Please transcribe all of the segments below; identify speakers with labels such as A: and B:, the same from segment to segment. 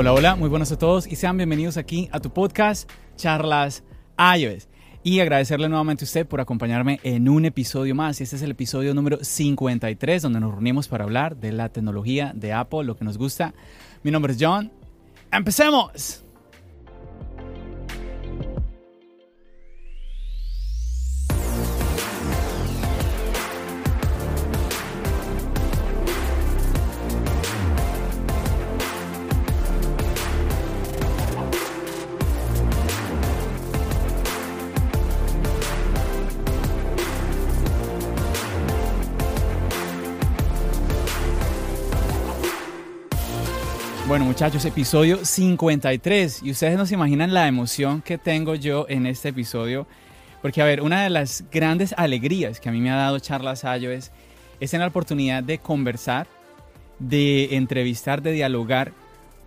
A: Hola, hola, muy buenos a todos y sean bienvenidos aquí a tu podcast Charlas iOS. Y agradecerle nuevamente a usted por acompañarme en un episodio más. Este es el episodio número 53, donde nos reunimos para hablar de la tecnología de Apple, lo que nos gusta. Mi nombre es John. ¡Empecemos! Bueno muchachos, episodio 53 y ustedes no se imaginan la emoción que tengo yo en este episodio porque a ver, una de las grandes alegrías que a mí me ha dado Charlas Ayo es, tener la oportunidad de conversar, de entrevistar, de dialogar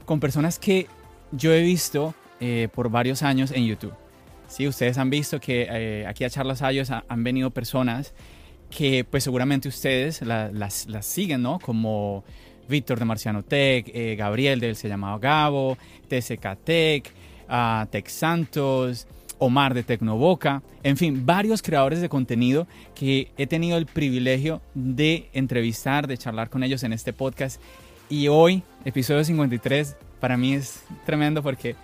A: con personas que yo he visto eh, por varios años en YouTube. Sí, ustedes han visto que eh, aquí a Charlas Ayos han venido personas que pues seguramente ustedes las, las siguen, ¿no? Como Víctor de Marciano Tech, eh, Gabriel del Se llamaba Gabo, TSK Tech, uh, Tech Santos, Omar de Tecnoboca, en fin, varios creadores de contenido que he tenido el privilegio de entrevistar, de charlar con ellos en este podcast. Y hoy, episodio 53, para mí es tremendo porque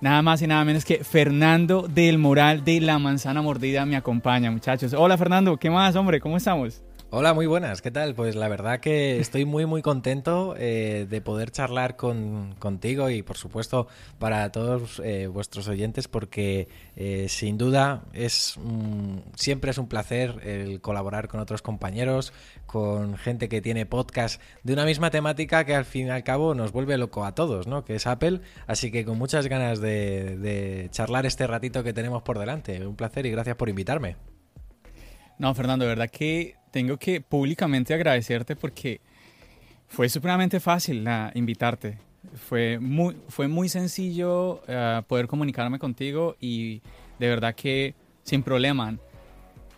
A: nada más y nada menos que Fernando del Moral de La Manzana Mordida me acompaña, muchachos. Hola Fernando, ¿qué más, hombre? ¿Cómo estamos?
B: Hola, muy buenas, ¿qué tal? Pues la verdad que estoy muy muy contento eh, de poder charlar con, contigo y por supuesto para todos eh, vuestros oyentes porque eh, sin duda es siempre es un placer el colaborar con otros compañeros, con gente que tiene podcast de una misma temática que al fin y al cabo nos vuelve loco a todos, ¿no? Que es Apple, así que con muchas ganas de, de charlar este ratito que tenemos por delante. Un placer y gracias por invitarme.
A: No, Fernando, de verdad que tengo que públicamente agradecerte porque fue supremamente fácil invitarte. Fue muy, fue muy sencillo eh, poder comunicarme contigo y de verdad que sin problema.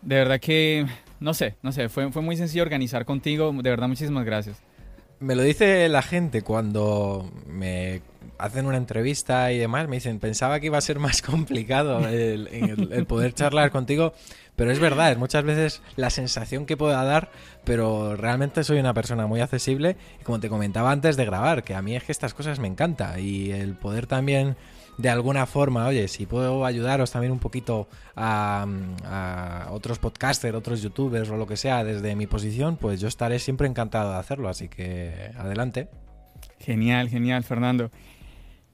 A: De verdad que, no sé, no sé, fue, fue muy sencillo organizar contigo. De verdad, muchísimas gracias.
B: Me lo dice la gente cuando me hacen una entrevista y demás. Me dicen, pensaba que iba a ser más complicado el poder charlar contigo. Pero es verdad, es muchas veces la sensación que pueda dar, pero realmente soy una persona muy accesible y como te comentaba antes de grabar, que a mí es que estas cosas me encanta y el poder también de alguna forma, oye, si puedo ayudaros también un poquito a, otros podcasters, otros youtubers o lo que sea desde mi posición, pues yo estaré siempre encantado de hacerlo, así que adelante.
A: Genial, genial, Fernando.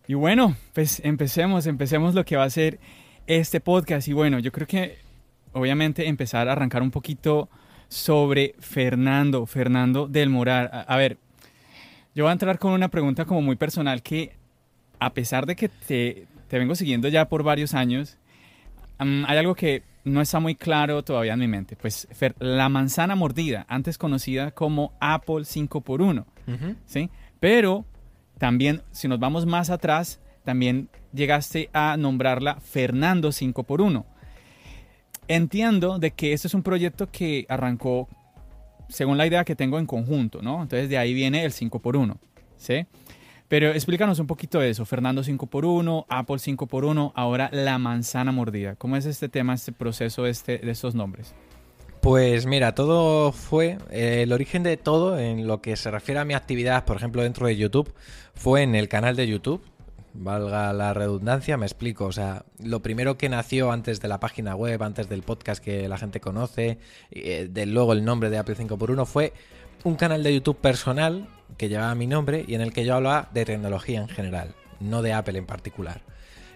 A: Y bueno, pues empecemos, empecemos lo que va a ser este podcast. Y bueno, yo creo que obviamente empezar a arrancar un poquito sobre Fernando, Fernando del Moral. A, ver, yo voy a entrar con una pregunta como muy personal que a pesar de que te, vengo siguiendo ya por varios años, hay algo que no está muy claro todavía en mi mente. Pues la manzana mordida, antes conocida como Apple 5x1, ¿sí? Pero también, si nos vamos más atrás, también llegaste a nombrarla Fernando 5x1. Entiendo de que este es un proyecto que arrancó según la idea que tengo en conjunto, ¿no? Entonces de ahí viene el 5x1, ¿sí? Pero explícanos un poquito de eso, Fernando 5x1, Apple 5x1, ahora la manzana mordida. ¿Cómo es este tema, este proceso este, de estos nombres?
B: Pues mira, todo fue, eh, el origen de todo en lo que se refiere a mi actividad, por ejemplo, dentro de YouTube, fue en el canal de YouTube, valga la redundancia, me explico. O sea, lo primero que nació antes de la página web, antes del podcast que la gente conoce, eh, de luego el nombre de Apple 5x1, fue un canal de YouTube personal que llevaba mi nombre y en el que yo hablaba de tecnología en general, no de Apple en particular.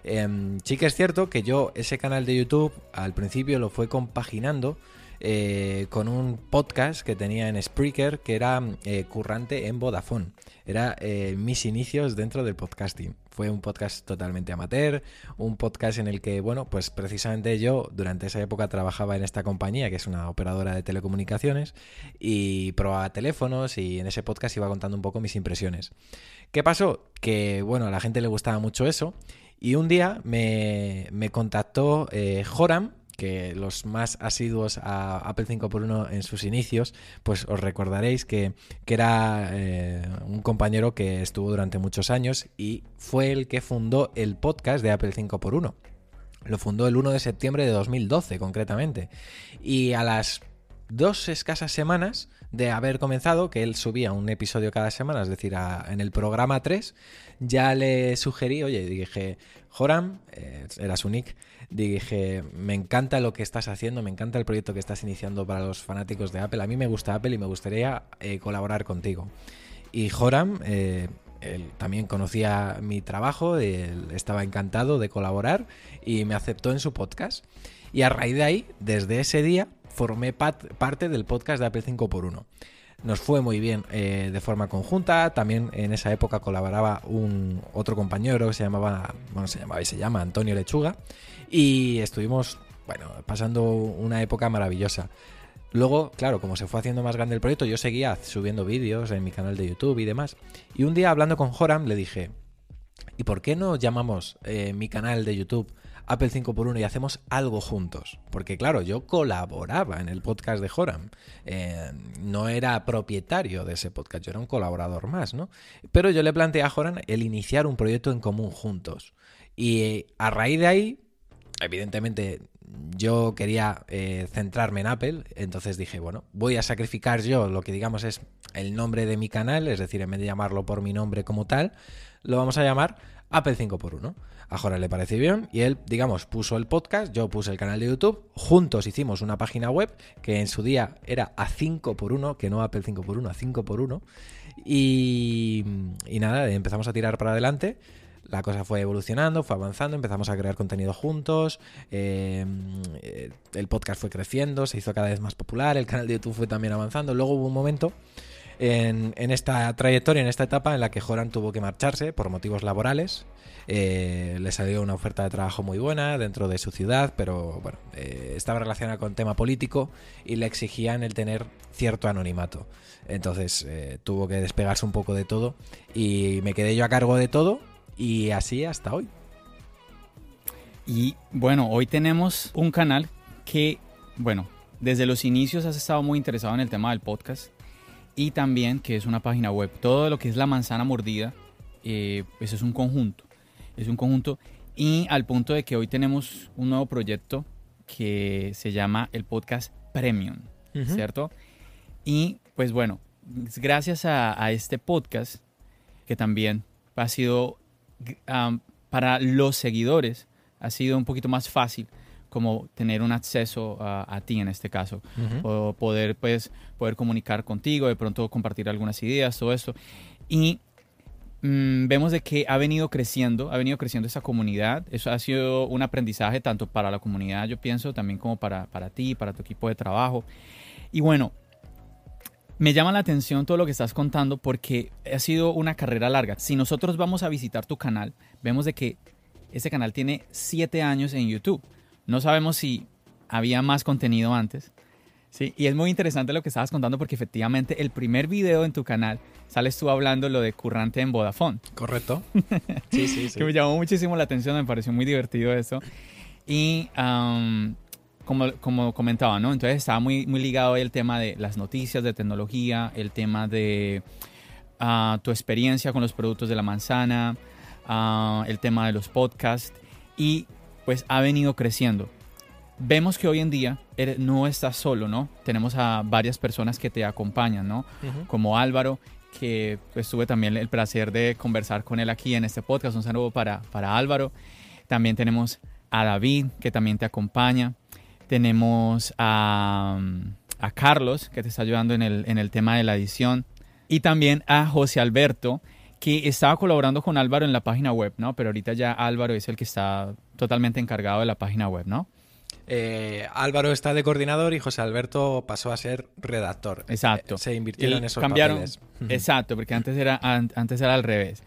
B: Em, sí que es cierto que yo ese canal de YouTube al principio lo fue compaginando eh, con un podcast que tenía en Spreaker que era eh, currante en Vodafone. Era eh, mis inicios dentro del podcasting. Fue un podcast totalmente amateur, un podcast en el que, bueno, pues precisamente yo durante esa época trabajaba en esta compañía, que es una operadora de telecomunicaciones, y probaba teléfonos y en ese podcast iba contando un poco mis impresiones. ¿Qué pasó? Que, bueno, a la gente le gustaba mucho eso y un día me, contactó eh, Joram, que los más asiduos a Apple 5x1 en sus inicios, pues os recordaréis que, era eh, un compañero que estuvo durante muchos años y fue el que fundó el podcast de Apple 5x1. Lo fundó el 1 de septiembre de 2012, concretamente. Y a las dos escasas semanas de haber comenzado, que él subía un episodio cada semana, es decir, en el programa 3, ya le sugerí, oye, dije, Joram, eh, era su nick, dije, me encanta lo que estás haciendo, me encanta el proyecto que estás iniciando para los fanáticos de Apple, a mí me gusta Apple y me gustaría eh, colaborar contigo. Y Joram, eh, él también conocía mi trabajo, él estaba encantado de colaborar y me aceptó en su podcast. Y a raíz de ahí, desde ese día, formé parte del podcast de Apple 5x1. Nos fue muy bien eh, de forma conjunta. También en esa época colaboraba un otro compañero que se llamaba, bueno, se llamaba y se llama Antonio Lechuga. Y estuvimos, bueno, pasando una época maravillosa. Luego, claro, como se fue haciendo más grande el proyecto, yo seguía subiendo vídeos en mi canal de YouTube y demás. Y un día hablando con Joram le dije, ¿y por qué no llamamos eh, mi canal de YouTube Apple 5x1 y hacemos algo juntos. Porque claro, yo colaboraba en el podcast de Joram. Eh, no era propietario de ese podcast, yo era un colaborador más, ¿no? Pero yo le planteé a Joram el iniciar un proyecto en común juntos. Y eh, a raíz de ahí, evidentemente yo quería eh, centrarme en Apple, entonces dije, bueno, voy a sacrificar yo lo que digamos es el nombre de mi canal, es decir, en vez de llamarlo por mi nombre como tal, lo vamos a llamar Apple 5x1. A Jorge le pareció bien y él, digamos, puso el podcast, yo puse el canal de YouTube, juntos hicimos una página web que en su día era a 5x1, que no Apple 5x1, a 5x1. Y, y nada, empezamos a tirar para adelante la cosa fue evolucionando, fue avanzando, empezamos a crear contenido juntos, eh, el podcast fue creciendo, se hizo cada vez más popular, el canal de YouTube fue también avanzando. Luego hubo un momento en, esta trayectoria, en esta etapa en la que Joran tuvo que marcharse por motivos laborales. Eh, le salió una oferta de trabajo muy buena dentro de su ciudad, pero bueno, eh, estaba relacionada con tema político y le exigían el tener cierto anonimato. Entonces eh, tuvo que despegarse un poco de todo y me quedé yo a cargo de todo y así hasta hoy.
A: Y bueno, hoy tenemos un canal que, bueno, desde los inicios has estado muy interesado en el tema del podcast y también que es una página web. Todo lo que es la manzana mordida, eh, pues es un conjunto. Es un conjunto y al punto de que hoy tenemos un nuevo proyecto que se llama el podcast Premium, ¿cierto? Y pues bueno, gracias a, este podcast, que también ha sido para los seguidores, ha sido un poquito más fácil como tener un acceso a, ti en este caso, o poder pues poder comunicar contigo, de pronto compartir algunas ideas, todo eso. Y mm, vemos de que ha venido creciendo, ha venido creciendo esa comunidad. Eso ha sido un aprendizaje tanto para la comunidad, yo pienso, también como para, para ti, para tu equipo de trabajo. Y bueno, me llama la atención todo lo que estás contando porque ha sido una carrera larga. Si nosotros vamos a visitar tu canal, vemos de que este canal tiene siete años en YouTube. No sabemos si había más contenido antes. Sí, y es muy interesante lo que estabas contando porque efectivamente el primer video en tu canal sales tú hablando lo de currante en Vodafone.
B: Correcto. Sí, sí, sí.
A: que me llamó muchísimo la atención, me pareció muy divertido eso. Y como, como comentaba, ¿no? Entonces estaba muy, muy ligado el tema de las noticias de tecnología, el tema de ah, tu experiencia con los productos de la manzana, ah, el tema de los podcasts. Y pues ha venido creciendo. Vemos que hoy en día no estás solo, ¿no? Tenemos a varias personas que te acompañan, ¿no? Como Álvaro, que pues tuve también el placer de conversar con él aquí en este podcast. Un saludo para, para Álvaro. También tenemos a David, que también te acompaña. Tenemos a, a Carlos, que te está ayudando en el, en el tema de la edición. Y también a José Alberto, que estaba colaborando con Álvaro en la página web, ¿no? Pero ahorita ya Álvaro es el que está totalmente encargado de la página web, ¿no?
B: eh, Álvaro está de coordinador y José Alberto pasó a ser redactor.
A: Exacto.
B: Eh, se invirtieron
A: Y
B: esos
A: cambiaron,
B: papeles.
A: Exacto, porque antes era, an- antes era al revés.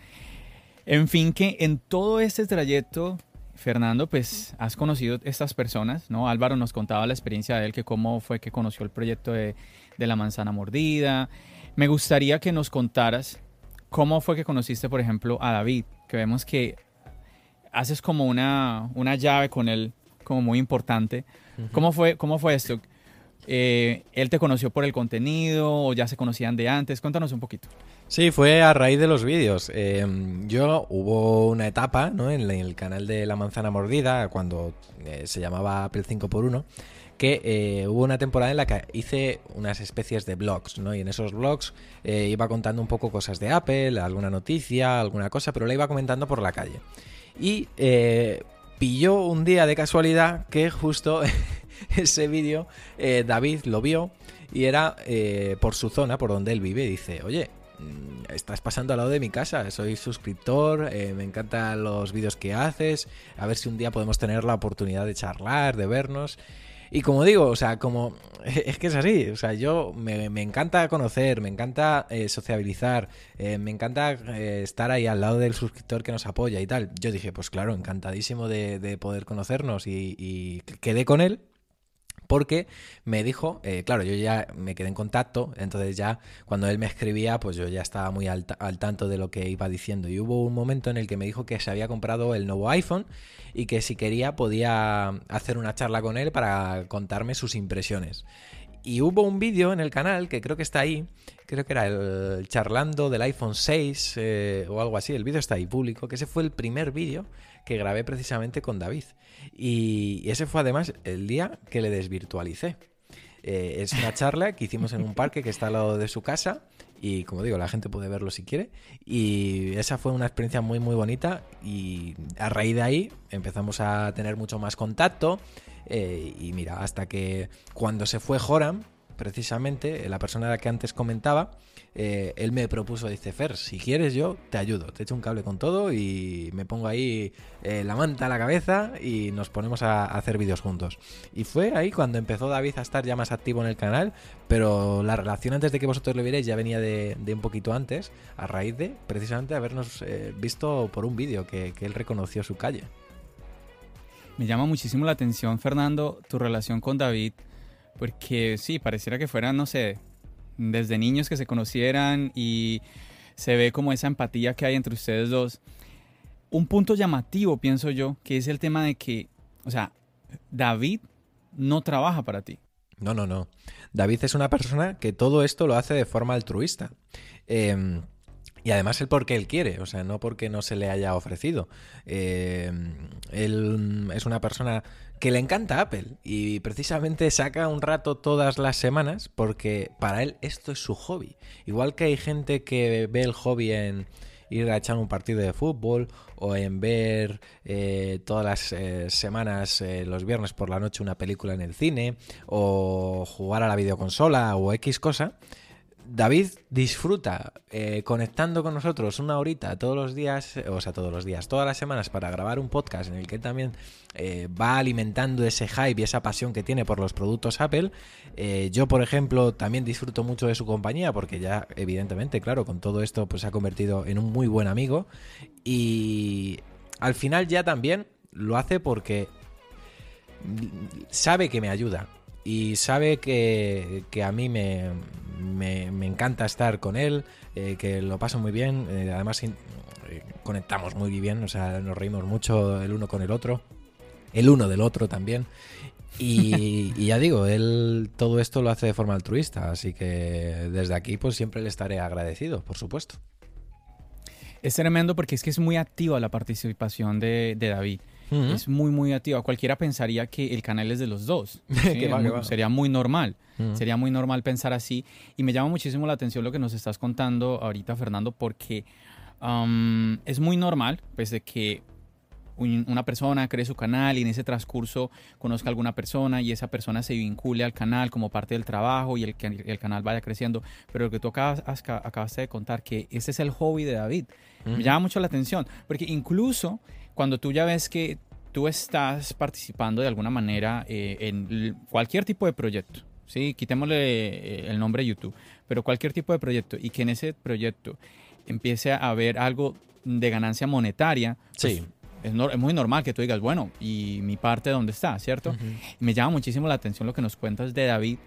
A: En fin, que en todo este trayecto, Fernando, pues has conocido estas personas, ¿no? Álvaro nos contaba la experiencia de él, que cómo fue que conoció el proyecto de, de la manzana mordida. Me gustaría que nos contaras cómo fue que conociste, por ejemplo, a David, que vemos que haces como una, una llave con él, como muy importante. ¿Cómo, fue, ¿Cómo fue esto? Eh, ¿Él te conoció por el contenido o ya se conocían de antes? Cuéntanos un poquito.
B: Sí, fue a raíz de los vídeos. Eh, yo hubo una etapa ¿no? en el- canal de La Manzana Mordida, cuando eh, se llamaba Apple 5x1, que hubo una temporada en la que hice unas especies de blogs, ¿no? Y en esos blogs iba contando un poco cosas de Apple, alguna noticia, alguna cosa, pero la iba comentando por la calle. Y pilló un día de casualidad que justo ese vídeo eh, David lo vio y era eh, por su zona, por donde él vive, dice, oye, mm, estás pasando al lado de mi casa, soy suscriptor, eh, me encantan los vídeos que haces, a ver si un día podemos tener la oportunidad de charlar, de vernos. Y como digo, o sea, como es que es así, o sea, yo me, me encanta conocer, me encanta sociabilizar, me encanta estar ahí al lado del suscriptor que nos apoya y tal. Yo dije, pues claro, encantadísimo de, de poder conocernos y quedé con él porque me dijo, eh, claro, yo ya me quedé en contacto, entonces ya cuando él me escribía, pues yo ya estaba muy al, ta- al tanto de lo que iba diciendo. Y hubo un momento en el que me dijo que se había comprado el nuevo iPhone y que si quería podía hacer una charla con él para contarme sus impresiones. Y hubo un vídeo en el canal que creo que está ahí, creo que era el charlando del iPhone 6 eh, o algo así, el vídeo está ahí público, que ese fue el primer vídeo que grabé precisamente con David. Y ese fue además el día que le desvirtualicé. Eh, es una charla que hicimos en un parque que está al lado de su casa y como digo, la gente puede verlo si quiere. Y esa fue una experiencia muy muy bonita y a raíz de ahí empezamos a tener mucho más contacto eh, y mira, hasta que cuando se fue Joram, precisamente, la persona que antes comentaba, eh, él me propuso, dice, Fer, si quieres yo te ayudo, te echo un cable con todo y me pongo ahí eh, la manta a la cabeza y nos ponemos a, hacer vídeos juntos. Y fue ahí cuando empezó David a estar ya más activo en el canal, pero la relación antes de que vosotros lo vierais ya venía de, un poquito antes, a raíz de precisamente habernos eh, visto por un vídeo que, que él reconoció su calle.
A: Me llama muchísimo la atención, Fernando, tu relación con David, porque sí, pareciera que fueran, no sé, desde niños que se conocieran y se ve como esa empatía que hay entre ustedes dos. Un punto llamativo, pienso yo, que es el tema de que, o sea, David no trabaja para ti.
B: No, no, no. David es una persona que todo esto lo hace de forma altruista. Eh, y además él porque él quiere, o sea, no porque no se le haya ofrecido. Eh, él es una persona que le encanta Apple y precisamente saca un rato todas las semanas porque para él esto es su hobby. Igual que hay gente que ve el hobby en ir a echar un partido de fútbol o en ver eh, todas las eh, semanas, eh, los viernes por la noche, una película en el cine o jugar a la videoconsola o X cosa. David disfruta eh, conectando con nosotros una horita todos los días, o sea, todos los días, todas las semanas para grabar un podcast en el que también eh, va alimentando ese hype y esa pasión que tiene por los productos Apple. Eh, yo, por ejemplo, también disfruto mucho de su compañía porque ya, evidentemente, claro, con todo esto pues se ha convertido en un muy buen amigo y al final ya también lo hace porque sabe que me ayuda y sabe que, que a mí me, me, me, encanta estar con él, eh, que lo paso muy bien, eh, además eh, conectamos muy bien, o sea, nos reímos mucho el uno con el otro, el uno del otro también. Y, y, ya digo, él todo esto lo hace de forma altruista, así que desde aquí pues siempre le estaré agradecido, por supuesto.
A: Es tremendo porque es que es muy activa la participación de, de David. Uh -huh. Es muy, muy activa. Cualquiera pensaría que el canal es de los dos. ¿sí?
B: que va,
A: muy,
B: que va.
A: Sería muy normal. Uh -huh. Sería muy normal pensar así. Y me llama muchísimo la atención lo que nos estás contando ahorita, Fernando, porque um, es muy normal, pues, de que un, una persona cree su canal y en ese transcurso conozca a alguna persona y esa persona se vincule al canal como parte del trabajo y el, el canal vaya creciendo. Pero lo que tú acabas, acabaste de contar, que ese es el hobby de David, uh -huh. me llama mucho la atención, porque incluso cuando tú ya ves que tú estás participando de alguna manera eh, en cualquier tipo de proyecto, ¿sí? quitémosle eh, el nombre YouTube, pero cualquier tipo de proyecto y que en ese proyecto empiece a haber algo de ganancia monetaria, pues
B: Sí.
A: es, nor- es muy normal que tú digas, bueno, ¿y mi parte dónde está? ¿Cierto? Me llama muchísimo la atención lo que nos cuentas de David,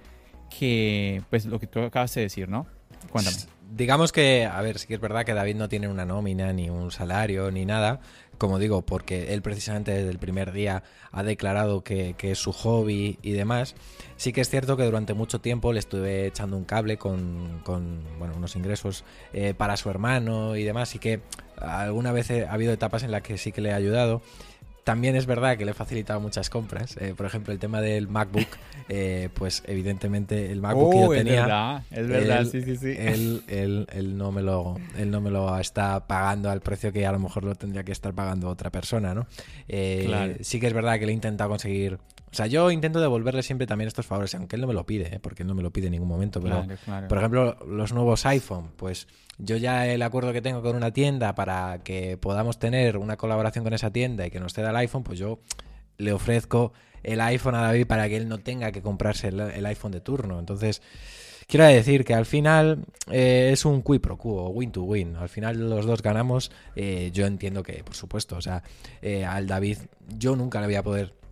A: que pues lo que tú acabas de decir, ¿no? Cuéntame.
B: Digamos que, a ver, sí que es verdad que David no tiene una nómina, ni un salario, ni nada. Como digo, porque él precisamente desde el primer día ha declarado que, que es su hobby y demás. Sí que es cierto que durante mucho tiempo le estuve echando un cable con, con, bueno, unos ingresos eh, para su hermano y demás. Y que alguna vez ha habido etapas en las que sí que le he ayudado. También es verdad que le he facilitado muchas compras. Eh, por ejemplo, el tema del MacBook, eh, pues evidentemente el MacBook que yo
A: Oh, es
B: tenía
A: verdad, es verdad,
B: él-
A: sí, sí, sí.
B: Él, él- él no me lo, él no me lo está pagando al precio que a lo mejor lo tendría que estar pagando otra persona, ¿no? Eh,
A: Claro.
B: Sí que es verdad que le he intentado conseguir... O sea, yo intento devolverle siempre también estos favores, aunque él no me lo pide, porque él no me lo pide en ningún momento, pero...
A: Claro, claro.
B: Por ejemplo, los nuevos iPhone, pues yo ya el acuerdo que tengo con una tienda para que podamos tener una colaboración con esa tienda y que nos ceda el iPhone, pues yo le ofrezco el iPhone a David para que él no tenga que comprarse el, iPhone de turno. Entonces, quiero decir que al final eh, es un qui pro quo, win to win. Al final los dos ganamos. Eh, yo entiendo que, por supuesto, o sea, eh, al David yo nunca le voy a poder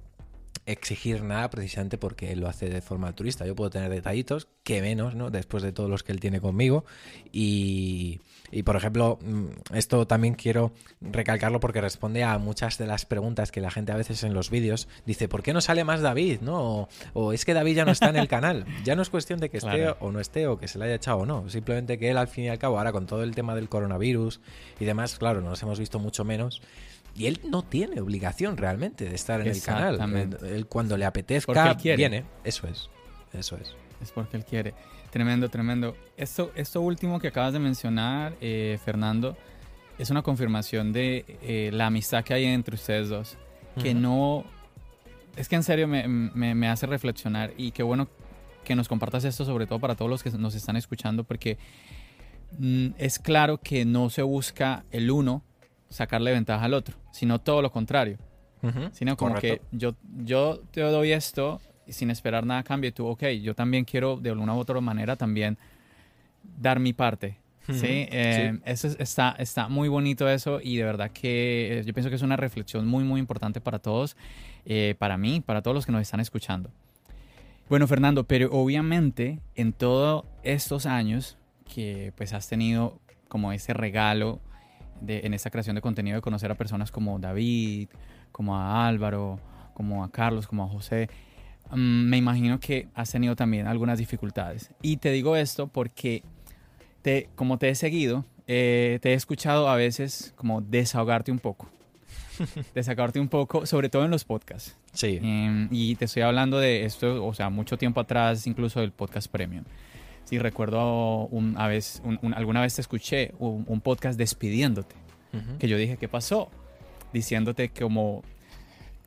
B: exigir nada precisamente porque él lo hace de forma altruista. Yo puedo tener detallitos, que menos, ¿no? Después de todos los que él tiene conmigo. Y, y, por ejemplo, mm, esto también quiero recalcarlo porque responde a muchas de las preguntas que la gente a veces en los vídeos dice, ¿por qué no sale más David? ¿No? O, o es que David ya no está en el canal. Ya no es cuestión de que esté
A: Claro.
B: o no esté o que se le haya echado o no. Simplemente que él al fin y al cabo, ahora con todo el tema del coronavirus y demás, claro, nos hemos visto mucho menos. Y él no tiene obligación realmente de estar en el canal. Él, él cuando le apetezca viene. Eso es. Eso es.
A: Es porque él quiere. Tremendo, tremendo. Esto, esto último que acabas de mencionar, eh, Fernando, es una confirmación de eh, la amistad que hay entre ustedes dos. Que no... Es que en serio me, me- me hace reflexionar y qué bueno que nos compartas esto, sobre todo para todos los que nos están escuchando, porque mm, es claro que no se busca el uno sacarle ventaja al otro, sino todo lo contrario. Sino como
B: Correcto.
A: que yo, yo te doy esto y sin esperar nada a cambio. Y tú, ok, yo también quiero de alguna u otra manera también dar mi parte. ¿sí? Eh,
B: sí.
A: Eso es- está, está muy bonito eso y de verdad que eh, yo pienso que es una reflexión muy, muy importante para todos, eh, para mí, para todos los que nos están escuchando. Bueno, Fernando, pero obviamente en todos estos años que pues has tenido como ese regalo de, en esta creación de contenido de conocer a personas como David, como a Álvaro, como a Carlos, como a José, mm, me imagino que has tenido también algunas dificultades. Y te digo esto porque, te, como te he seguido, eh, te he escuchado a veces como desahogarte un poco. desahogarte un poco, sobre todo en los podcasts.
B: Sí.
A: Em, y te estoy hablando de esto, o sea, mucho tiempo atrás, incluso del podcast premium. Sí, recuerdo un- a vez, un- un- alguna vez te escuché un, podcast despidiéndote, que yo dije, ¿qué pasó? Diciéndote como,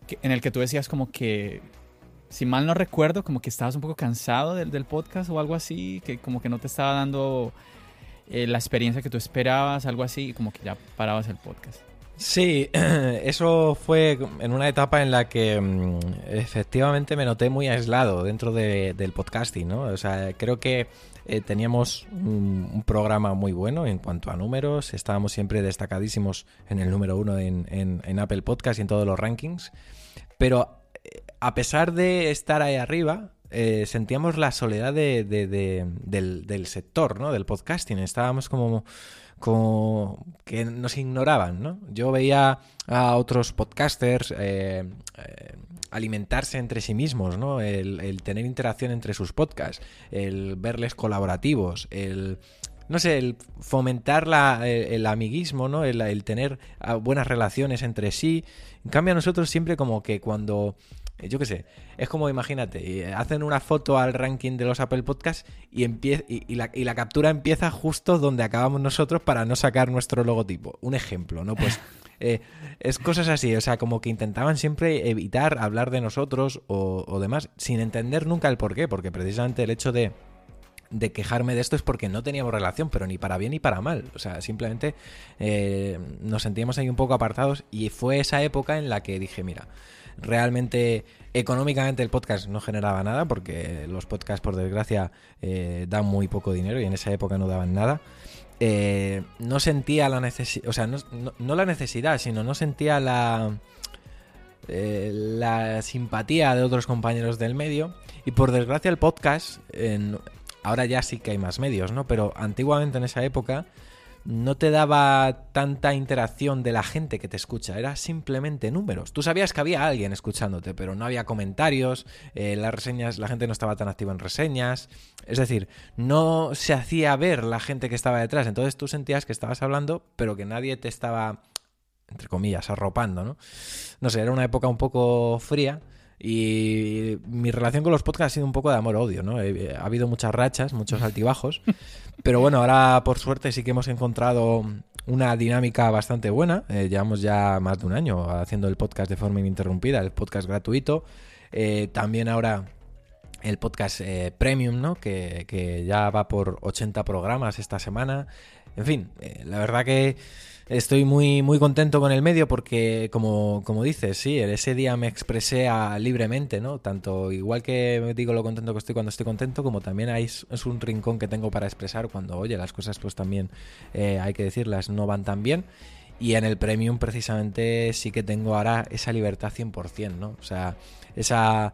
A: que- en el que tú decías como que, si mal no recuerdo, como que estabas un poco cansado del, del podcast o algo así, que como que no te estaba dando eh, la experiencia que tú esperabas, algo así, y como que ya parabas el podcast.
B: Sí, eso fue en una etapa en la que mm, efectivamente me noté muy aislado dentro de- del podcasting, ¿no? O sea, creo que eh, teníamos un, programa muy bueno en cuanto a números, estábamos siempre destacadísimos en el número uno en, Apple Podcast y en todos los rankings, pero eh, a pesar de estar ahí arriba, eh, sentíamos la soledad de- del, del sector, ¿no? Del podcasting, estábamos como como que nos ignoraban, ¿no? Yo veía a otros podcasters eh, eh, alimentarse entre sí mismos, ¿no? El, tener interacción entre sus podcasts, el verles colaborativos, el no sé, el fomentar la- el, amiguismo, ¿no? El, tener ah, buenas relaciones entre sí. En cambio, a nosotros siempre como que cuando yo qué sé, es como imagínate, eh, hacen una foto al ranking de los Apple Podcasts y, empie- y, y la, y la captura empieza justo donde acabamos nosotros para no sacar nuestro logotipo. Un ejemplo, ¿no? Pues eh, es cosas así, o sea, como que intentaban siempre evitar hablar de nosotros o, o demás, sin entender nunca el por qué, porque precisamente el hecho de de quejarme de esto es porque no teníamos relación, pero ni para bien ni para mal. O sea, simplemente eh, nos sentíamos ahí un poco apartados y fue esa época en la que dije, mira, realmente económicamente el podcast no generaba nada porque los podcasts, por desgracia, eh, dan muy poco dinero y en esa época no daban nada. Eh, no sentía la necesidad, o sea, no, no, la necesidad, sino no sentía la, la simpatía de otros compañeros del medio. Y por desgracia el podcast, en, ahora ya sí que hay más medios, ¿no? Pero antiguamente en esa época no te daba tanta interacción de la gente que te escucha, era simplemente números. Tú sabías que había alguien escuchándote, pero no había comentarios, eh, las reseñas, la gente no estaba tan activa en reseñas, es decir, no se hacía ver la gente que estaba detrás, entonces tú sentías que estabas hablando, pero que nadie te estaba, entre comillas, arropando, ¿no? No sé, era una época un poco fría y mi relación con los podcasts ha sido un poco de amor-odio, ¿no? Ha habido muchas rachas, muchos altibajos, pero bueno, ahora por suerte sí que hemos encontrado una dinámica bastante buena. Eh, llevamos ya más de un año haciendo el podcast de forma ininterrumpida, el podcast gratuito. Eh, también ahora el podcast eh, premium, ¿no? Que, que, ya va por 80 programas esta semana. En fin, la verdad que estoy muy, muy contento con el medio porque, como, como dices, sí, ese día me expresé libremente, ¿no? Tanto igual que digo lo contento que estoy cuando estoy contento, como también hay, es un rincón que tengo para expresar cuando, oye, las cosas pues también eh, hay que decirlas, no van tan bien. Y en el Premium precisamente sí que tengo ahora esa libertad 100%, ¿no? O sea, esa...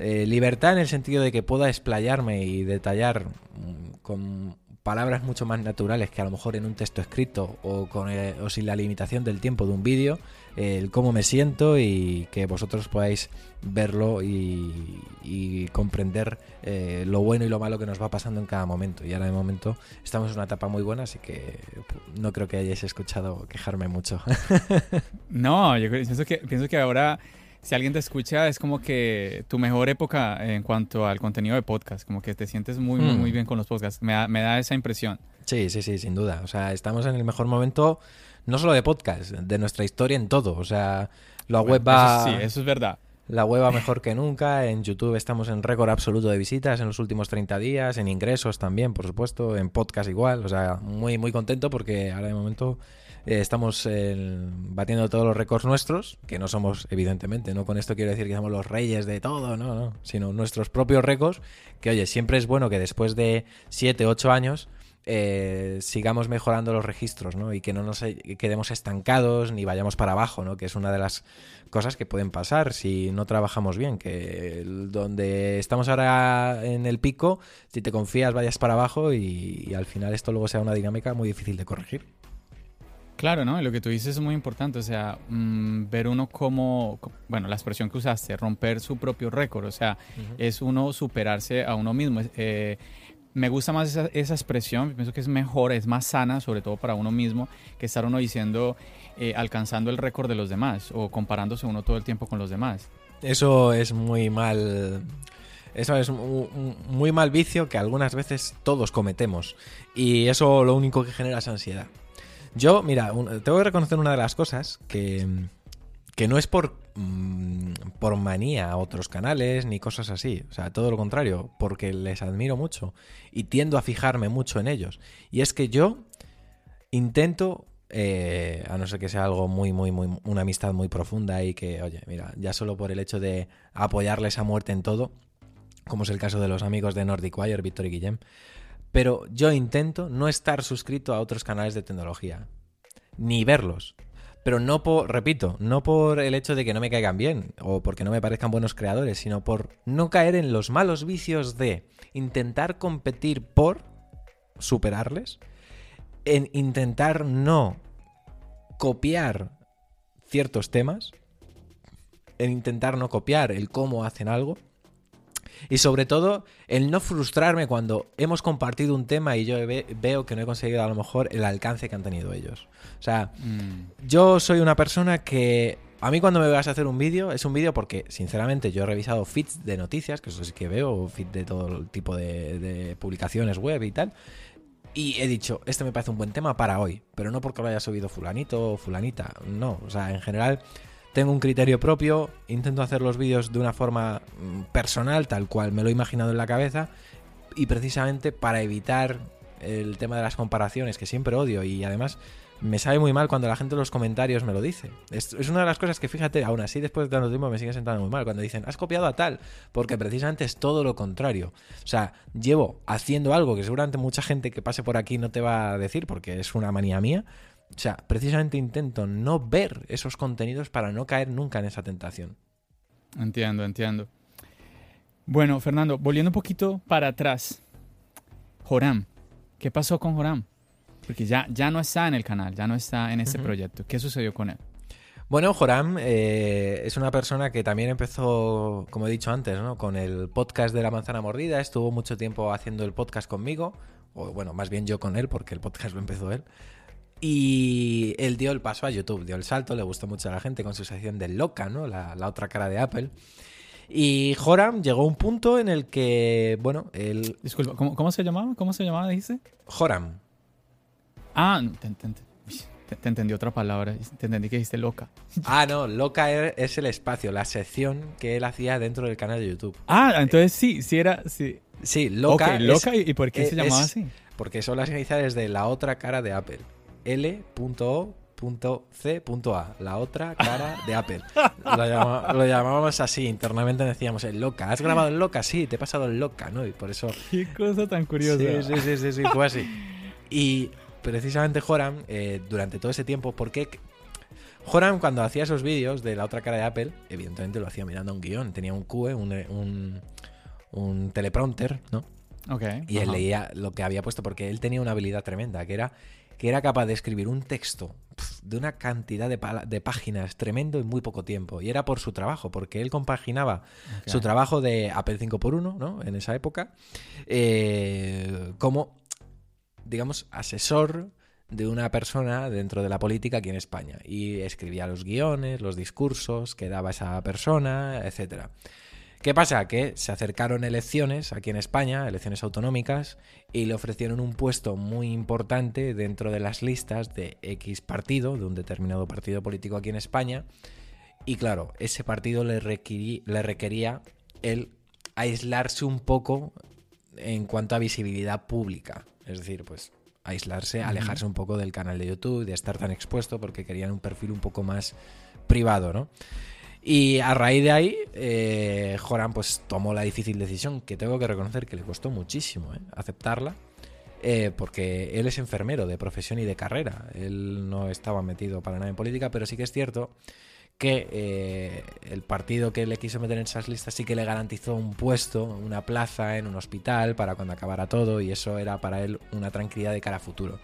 B: Eh, libertad en el sentido de que pueda explayarme y detallar mm, con palabras mucho más naturales que a lo mejor en un texto escrito o, con, eh, o sin la limitación del tiempo de un vídeo, el cómo me siento y que vosotros podáis verlo y, comprender eh, lo bueno y lo malo que nos va pasando en cada momento. Y ahora de momento estamos en una etapa muy buena, así que no creo que hayáis escuchado quejarme mucho.
A: no, yo pienso que, pienso que ahora si alguien te escucha, es como que tu mejor época en cuanto al contenido de podcast, como que te sientes muy, muy, muy mm. bien con los podcasts. Me da, me da esa impresión.
B: Sí, sí, sí, sin duda. O sea, estamos en el mejor momento, no solo de podcast, de nuestra historia en todo. O sea, la web va...
A: sí, eso es verdad.
B: La web va mejor que nunca. En YouTube estamos en récord absoluto de visitas en los últimos 30 días. En ingresos también, por supuesto. En podcast igual. O sea, muy, muy contento porque ahora de momento eh, estamos batiendo todos los récords nuestros, que no somos, evidentemente, no con esto quiero decir que somos los reyes de todo, no, no, sino nuestros propios récords, que oye, siempre es bueno que después de 7, 8 años eh, sigamos mejorando los registros, ¿no? Y que no nos quedemos estancados ni vayamos para abajo, ¿no? Que es una de las cosas que pueden pasar si no trabajamos bien, que donde estamos ahora en el pico, si te confías vayas para abajo y al final esto luego sea una dinámica muy difícil de corregir.
A: Claro, ¿no? Lo que tú dices es muy importante, o sea, mm, ver uno como, bueno, la expresión que usaste, romper su propio récord, o sea, es uno superarse a uno mismo. Eh, me gusta más esa, esa, expresión, pienso que es mejor, es más sana, sobre todo para uno mismo, que estar uno diciendo, eh, alcanzando el récord de los demás o comparándose uno todo el tiempo con los demás.
B: Eso es muy mal. Eso es un, muy mal vicio que algunas veces todos cometemos. Y eso lo único que genera es ansiedad. Yo, mira, tengo que reconocer una de las cosas que, que no es por, mm, por manía a otros canales ni cosas así. O sea, todo lo contrario, porque les admiro mucho y tiendo a fijarme mucho en ellos. Y es que yo intento, eh, a no ser que sea algo muy, muy, muy, una amistad muy profunda y que, oye, mira, ya solo por el hecho de apoyarles a muerte en todo, como es el caso de los amigos de Nordic Wire, Víctor y Guillem, pero yo intento no estar suscrito a otros canales de tecnología, ni verlos. Pero no por, repito, no por el hecho de que no me caigan bien o porque no me parezcan buenos creadores, sino por no caer en los malos vicios de intentar competir por superarles, en intentar no copiar ciertos temas, en intentar no copiar el cómo hacen algo, y sobre todo, el no frustrarme cuando hemos compartido un tema y yo veo que no he conseguido a lo mejor el alcance que han tenido ellos. O sea, mm. yo soy una persona que a mí cuando me vas a hacer un vídeo, es un vídeo porque, sinceramente, yo he revisado feeds de noticias, que eso sí que veo, feeds de todo tipo de, de, publicaciones web y tal. Y he dicho, este me parece un buen tema para hoy, pero no porque lo haya subido fulanito o fulanita, no. O sea, en general, tengo un criterio propio, intento hacer los vídeos de una forma mm, personal, tal cual me lo he imaginado en la cabeza, y precisamente para evitar el tema de las comparaciones, que siempre odio y además me sabe muy mal cuando la gente en los comentarios me lo dice. Es, es, una de las cosas que, fíjate, aún así después de tanto tiempo me sigue sentando muy mal cuando dicen, has copiado a tal, porque precisamente es todo lo contrario. O sea, llevo haciendo algo que seguramente mucha gente que pase por aquí no te va a decir porque es una manía mía. O sea, precisamente intento no ver esos contenidos para no caer nunca en esa tentación.
A: Entiendo, entiendo. Bueno, Fernando, volviendo un poquito para atrás. Joram, ¿qué pasó con Joram? Porque ya, ya no está en el canal, ya no está en este proyecto. ¿Qué sucedió con él?
B: Bueno, Joram eh, es una persona que también empezó, como he dicho antes, ¿no? con el podcast de la manzana mordida. Estuvo mucho tiempo haciendo el podcast conmigo, o bueno, más bien yo con él, porque el podcast lo empezó él. Y él dio el paso a YouTube, dio el salto, le gustó mucho a la gente con su sección de Loca, ¿no? La, la otra cara de Apple. Y Joram llegó a un punto en el que, bueno, él...
A: Disculpa, ¿cómo, cómo se llamaba? ¿Cómo se llamaba, dice?
B: Joram.
A: Ah, te, te, entendí otra palabra. Te entendí que dijiste loca.
B: Ah, no, loca er, es el espacio, la sección que él hacía dentro del canal de YouTube.
A: Ah, entonces sí, sí era. Sí,
B: sí loca.
A: Okay, loca, ¿y por qué se llamaba así?
B: Porque son las iniciales de la otra cara de Apple. L.O.C.A, la otra cara de Apple. Lo, lo, llamábamos así, internamente decíamos el loca. ¿Has grabado el loca? Sí, te he pasado el loca, ¿no? Y por eso.
A: Qué cosa tan curiosa.
B: Sí, sí, sí, sí, sí fue así. Y precisamente Joram, eh, durante todo ese tiempo, porque Joram cuando hacía esos vídeos de la otra cara de Apple, evidentemente lo hacía mirando a un guion, tenía un QE, un, un, teleprompter, ¿no?
A: Okay,
B: y él leía lo que había puesto porque él tenía una habilidad tremenda, que era que era capaz de escribir un texto de una cantidad de, de, páginas tremendo en muy poco tiempo. Y era por su trabajo, porque él compaginaba su trabajo de Apple 5x1, ¿no? En esa época, eh, como digamos, asesor de una persona dentro de la política aquí en España. Y escribía los guiones, los discursos que daba esa persona, etcétera. ¿Qué pasa? Que se acercaron elecciones aquí en España, elecciones autonómicas, y le ofrecieron un puesto muy importante dentro de las listas de X partido, de un determinado partido político aquí en España. Y claro, ese partido le, le requería el aislarse un poco en cuanto a visibilidad pública. Es decir, pues aislarse, alejarse un poco del canal de YouTube, de estar tan expuesto, porque querían un perfil un poco más privado, ¿no? Y a raíz de ahí, eh, Joran pues tomó la difícil decisión, que tengo que reconocer que le costó muchísimo ¿eh? aceptarla, eh, porque él es enfermero de profesión y de carrera. Él no estaba metido para nada en política, pero sí que es cierto que eh, el partido que le quiso meter en esas listas sí que le garantizó un puesto, una plaza en un hospital para cuando acabara todo y eso era para él una tranquilidad de cara a futuro.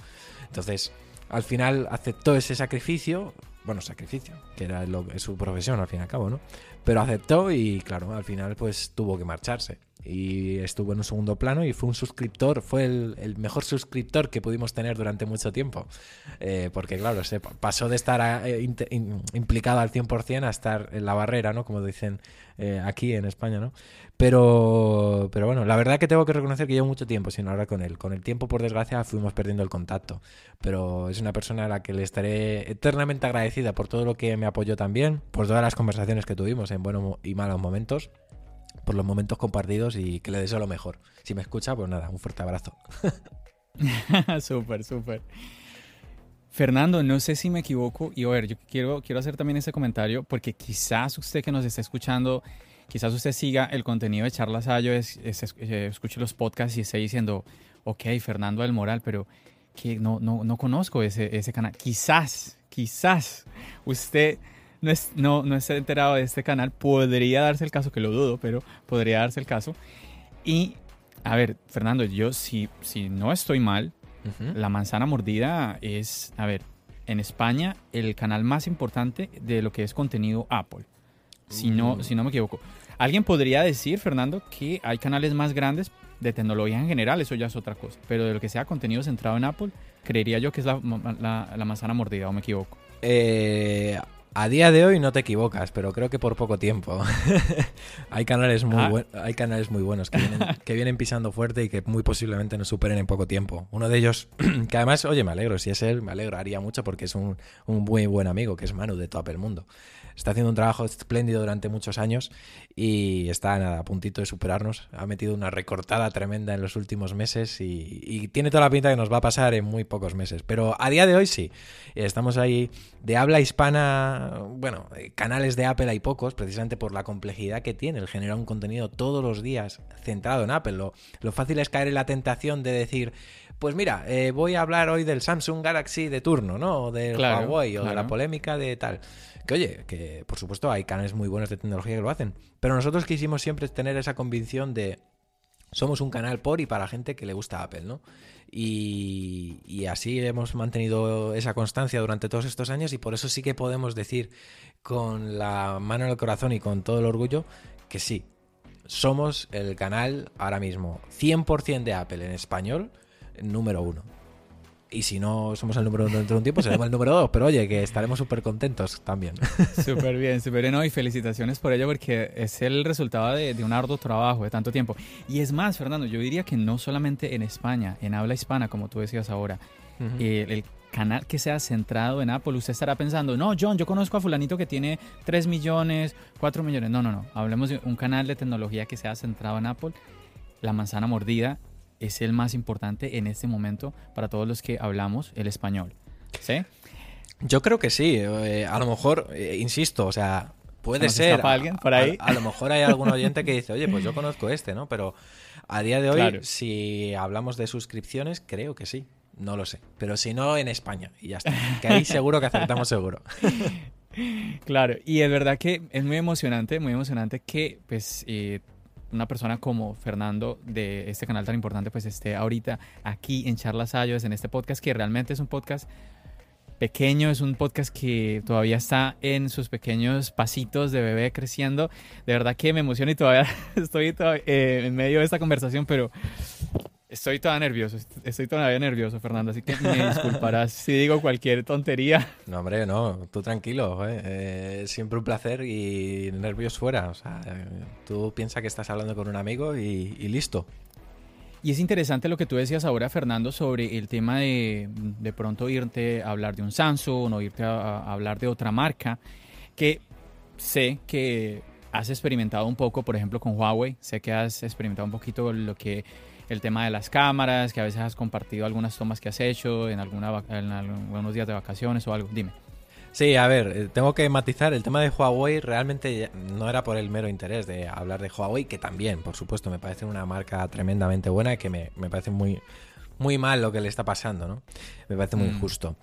B: Entonces, al final aceptó ese sacrificio, bueno, sacrificio, que era lo, su profesión al fin y al cabo, ¿no? Pero aceptó y claro, al final pues tuvo que marcharse y estuvo en un segundo plano y fue un suscriptor, fue el, mejor suscriptor que pudimos tener durante mucho tiempo. Eh, porque claro, se pasó de estar eh, implicado al 100% a estar en la barrera, ¿no? Como dicen eh, aquí en España, ¿no? Pero, pero bueno, la verdad que tengo que reconocer que llevo mucho tiempo sin hablar con él. Con el tiempo, por desgracia, fuimos perdiendo el contacto. Pero es una persona a la que le estaré eternamente agradecida por todo lo que me apoyó también, por todas las conversaciones que tuvimos en buenos y malos momentos por los momentos compartidos y que le deseo lo mejor. Si me escucha, pues nada, un fuerte abrazo.
A: súper, súper. Fernando, no sé si me equivoco y a ver, yo quiero, quiero hacer también ese comentario porque quizás usted que nos está escuchando, quizás usted siga el contenido de Charlas Ayo, es, eh, escuche los podcasts y esté diciendo, ok, Fernando del Moral, pero que no, no, no conozco ese, ese canal. Quizás, quizás usted no, es, no, no esté enterado de este canal, podría darse el caso, que lo dudo, pero podría darse el caso. Y, a ver, Fernando, yo si, si no estoy mal, la manzana mordida es, a ver, en España el canal más importante de lo que es contenido Apple. Si no, mm. si no me equivoco. Alguien podría decir, Fernando, que hay canales más grandes de tecnología en general, eso ya es otra cosa. Pero de lo que sea contenido centrado en Apple, creería yo que es la, la, la manzana mordida, o me equivoco.
B: Eh, A día de hoy no te equivocas, pero creo que por poco tiempo. hay, canales muy
A: Ah.
B: hay canales muy buenos que vienen, que vienen pisando fuerte y que muy posiblemente nos superen en poco tiempo. Uno de ellos, que además, oye, me alegro, si es él, me alegraría mucho porque es un, un muy buen amigo, que es Manu de Top el Mundo. Está haciendo un trabajo espléndido durante muchos años y está nada, a puntito de superarnos. Ha metido una recortada tremenda en los últimos meses y, y tiene toda la pinta que nos va a pasar en muy pocos meses. Pero a día de hoy sí. Estamos ahí de habla hispana, bueno, eh, canales de Apple hay pocos, precisamente por la complejidad que tiene el generar un contenido todos los días centrado en Apple. Lo, lo fácil es caer en la tentación de decir, pues mira, eh, voy a hablar hoy del Samsung Galaxy de turno, ¿no? O del
A: Claro,
B: Huawei o de la polémica de tal. Que oye, que por supuesto hay canales muy buenos de tecnología que lo hacen. Pero nosotros quisimos siempre tener esa convicción de somos un canal por y para gente que le gusta Apple, ¿no? Y, y así hemos mantenido esa constancia durante todos estos años y por eso sí que podemos decir con la mano en el corazón y con todo el orgullo que sí, somos el canal ahora mismo 100% de Apple en español número uno. Y si no somos el número uno dentro de un tiempo, seremos el número dos. Pero oye, que estaremos súper contentos también.
A: Súper bien, súper bien. No, y felicitaciones por ello porque es el resultado de, de un arduo trabajo de tanto tiempo. Y es más, Fernando, yo diría que no solamente en España, en habla hispana, como tú decías ahora, el, el canal que sea centrado en Apple, usted estará pensando, no, John, yo conozco a fulanito que tiene 3 millones, 4 millones. No, no, no. Hablemos de un canal de tecnología que sea centrado en Apple. La manzana mordida es el más importante en este momento para todos los que hablamos el español. ¿Sí?
B: Yo creo que sí. eh, a lo mejor, eh, insisto, o sea, puede
A: ¿Se nos
B: ser.
A: alguien por ahí?
B: A, a lo mejor hay algún oyente que dice, oye, pues yo conozco este, ¿no? Pero a día de hoy,
A: Claro.
B: si hablamos de suscripciones, creo que sí. No lo sé. Pero si no, en España. Y ya está. Que ahí seguro que acertamos seguro.
A: Claro, y es verdad que es muy emocionante, muy emocionante que pues eh, una persona como Fernando de este canal tan importante pues esté ahorita aquí en Charlas Ayos, en este podcast que realmente es un podcast pequeño, es un podcast que todavía está en sus pequeños pasitos de bebé creciendo. De verdad que me emociona y todavía estoy eh, en medio de esta conversación, pero estoy todavía nervioso, estoy todavía nervioso, Fernando, así que me disculparás si digo cualquier tontería.
B: No, hombre, no. Tú tranquilo. ¿eh? Eh, siempre un placer y nervios fuera. O sea, eh, tú piensas que estás hablando con un amigo y, y listo.
A: Y es interesante lo que tú decías ahora, Fernando, sobre el tema de de pronto irte a hablar de un Samsung o irte a, a hablar de otra marca, que sé que has experimentado un poco, por ejemplo, con Huawei, sé que has experimentado un poquito lo que el tema de las cámaras, que a veces has compartido algunas tomas que has hecho en, alguna, en algunos días de vacaciones o algo. Dime.
B: Sí, a ver, eh, tengo que matizar. El tema de Huawei realmente no era por el mero interés de hablar de Huawei, que también, por supuesto, me parece una marca tremendamente buena y que me, me parece muy, muy mal lo que le está pasando, ¿no? Me parece muy
A: Mm.
B: injusto.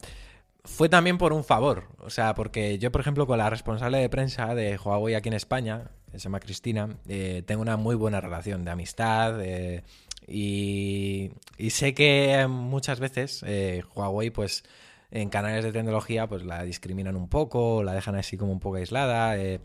B: Fue también por un favor, o sea, porque yo, por ejemplo, con la responsable de prensa de Huawei aquí en España, que se llama Cristina, eh, tengo una muy buena relación de amistad eh, y, sé que muchas veces eh, Huawei, pues, en canales de tecnología pues la discriminan un poco, la dejan así como un poco aislada, eh,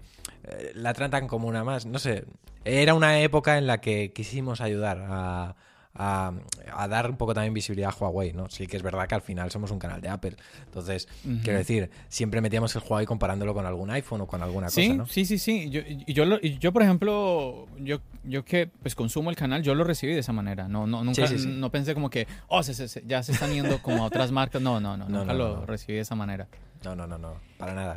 B: eh, la tratan como una más, no sé, era una época en la que quisimos ayudar a, a, a dar un poco también visibilidad a Huawei, ¿no? Sí que es verdad que al final somos un canal de Apple, entonces,
A: Ujú.
B: quiero decir, siempre metíamos el Huawei comparándolo con algún iPhone o con alguna
A: Sí,
B: cosa, ¿no?
A: sí, sí, sí. Yo, yo, yo, por ejemplo, yo, yo que pues consumo el canal, yo lo recibí de esa manera. No, no, nunca,
B: Sí, sí,
A: no pensé como que, oh, se- se- ya se están yendo como a otras marcas. No, no, no,
B: No,
A: nunca
B: no,
A: lo recibí de esa manera.
B: No, no, no, no, para nada.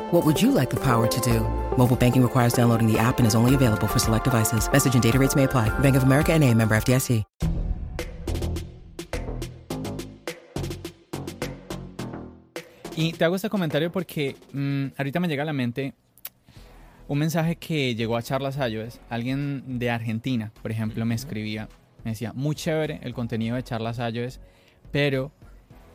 C: What would you like the power to do? Mobile banking requires downloading the app and is only available for select devices. Message and data rates may apply. Bank of America and a member FDIC.
A: Y te hago este comentario porque mm, ahorita me llega a la mente un mensaje que llegó a Charlas iOS. Alguien de Argentina, por ejemplo, me escribía, me decía, muy chévere el contenido de Charlas iOS, pero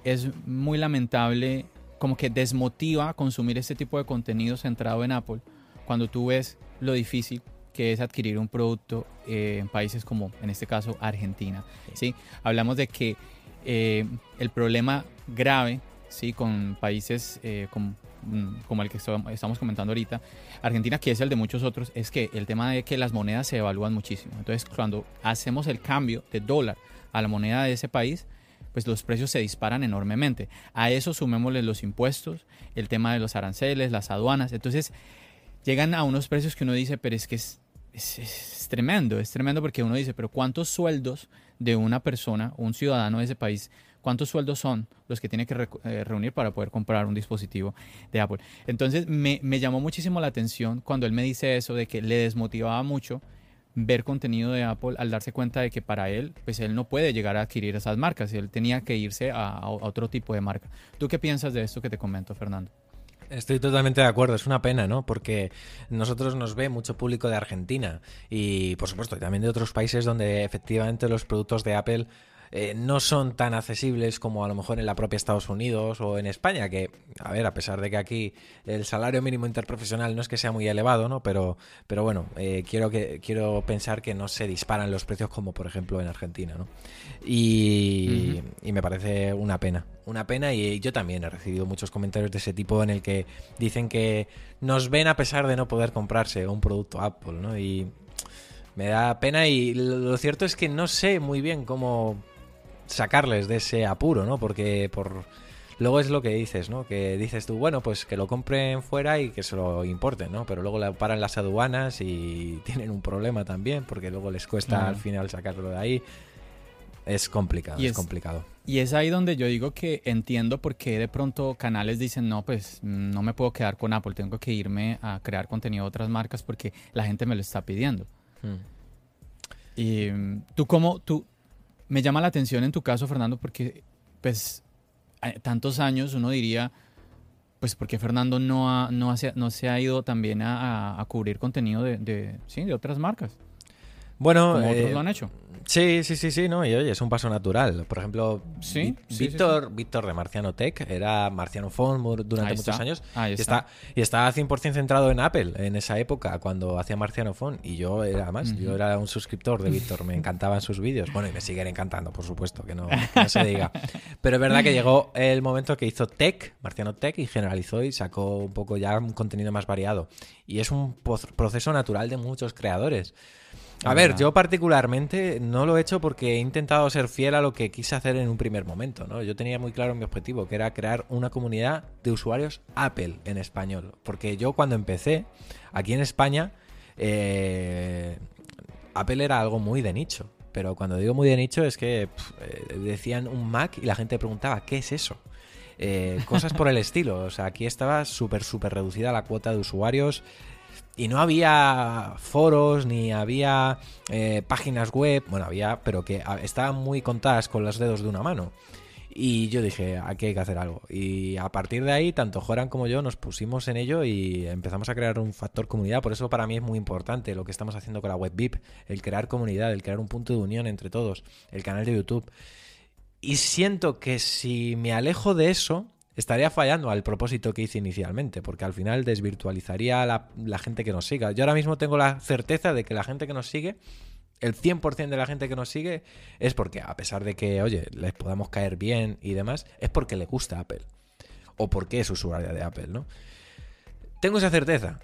A: es muy lamentable, como que desmotiva consumir este tipo de contenido centrado en Apple cuando tú ves lo difícil que es adquirir un producto eh, en países como, en este caso, Argentina. ¿sí? Hablamos de que eh, el problema grave ¿sí? con países eh, como, mm, como, el que estamos comentando ahorita, Argentina, que es el de muchos otros, es que el tema de que las monedas se evalúan muchísimo. Entonces, cuando hacemos el cambio de dólar a la moneda de ese país, pues los precios se disparan enormemente. A eso sumémosle los impuestos, el tema de los aranceles, las aduanas. Entonces, llegan a unos precios que uno dice, pero es que es, es, tremendo, es tremendo porque uno dice, pero ¿cuántos sueldos de una persona, un ciudadano de ese país, cuántos sueldos son los que tiene que eh, reunir para poder comprar un dispositivo de Apple? Entonces me, me llamó muchísimo la atención cuando él me dice eso de que le desmotivaba mucho ver contenido de Apple al darse cuenta de que para él, pues él no puede llegar a adquirir esas marcas, él tenía que irse a, otro tipo de marca. ¿Tú qué piensas de esto que te comento, Fernando?
B: Estoy totalmente de acuerdo, es una pena, ¿no? Porque nosotros nos ve mucho público de Argentina y, por supuesto, también de otros países donde efectivamente los productos de Apple eh, no son tan accesibles como a lo mejor en la propia Estados Unidos o en España, que, a ver, a pesar de que aquí el salario mínimo interprofesional no es que sea muy elevado, ¿no? Pero, pero bueno, eh, quiero, que, quiero pensar que no se disparan los precios como, por ejemplo, en Argentina, ¿no? Y, y me parece una pena, una pena y yo también he recibido muchos comentarios de ese tipo en el que dicen que nos ven a pesar de no poder comprarse un producto Apple, ¿no? Y me da pena y lo cierto es que no sé muy bien cómo sacarles de ese apuro, ¿no? Porque por luego es lo que dices, ¿no? Que dices tú, bueno, pues que lo compren fuera y que se lo importen, ¿no? Pero luego paran las aduanas y tienen un problema también, porque luego les cuesta al final sacarlo de ahí. Es complicado, es, complicado.
A: Y es ahí donde yo digo que entiendo por qué de pronto canales dicen, no, pues no me puedo quedar con Apple, tengo que irme a crear contenido de otras marcas porque la gente me lo está pidiendo. Hmm. Y mm, tú cómo, tú, me llama la atención en tu caso, Fernando, porque pues tantos años uno diría, pues porque Fernando no, ha, no, no se ha ido también a, cubrir contenido de, de, sí, de otras marcas.
B: Bueno,
A: como otros eh, lo han hecho.
B: Sí, sí, sí, sí, no, y oye, es un paso natural. Por ejemplo, Víctor, Víctor de Marciano Tech era Marciano Phone durante muchos años y, está. y estaba 100% centrado en Apple en esa época cuando hacía Marciano Phone y yo era más, yo era un suscriptor de Víctor, me encantaban sus vídeos. Bueno, y me siguen encantando, por supuesto, que no, se diga. Pero es verdad que llegó el momento que hizo Tech, Marciano Tech, y generalizó y sacó un poco ya un contenido más variado. Y es un proceso natural de muchos creadores. A ver, yo particularmente no lo he hecho porque he intentado ser fiel a lo que quise hacer en un primer momento, ¿no? Yo tenía muy claro mi objetivo, que era crear una comunidad de usuarios Apple en español. Porque yo cuando empecé, aquí en España, eh, Apple era algo muy de nicho. Pero cuando digo muy de nicho es que eh, decían un Mac y la gente preguntaba, ¿qué es eso? Eh, cosas por el estilo. O sea, aquí estaba súper, súper reducida la cuota de usuarios y no había foros ni había eh, páginas web, bueno, había, pero que estaban muy contadas con los dedos de una mano. Y yo dije, aquí hay que hacer algo. Y a partir de ahí, tanto Joran como yo nos pusimos en ello y empezamos a crear un factor comunidad. Por eso para mí es muy importante lo que estamos haciendo con la web VIP, el crear comunidad, el crear un punto de unión entre todos, el canal de YouTube. Y siento que si me alejo de eso, estaría fallando al propósito que hice inicialmente, porque al final desvirtualizaría a la, gente que nos siga. Yo ahora mismo tengo la certeza de que la gente que nos sigue, el 100% de la gente que nos sigue, es porque, a pesar de que, oye, les podamos caer bien y demás, es porque le gusta Apple. O porque es usuaria de Apple, ¿no? Tengo esa certeza.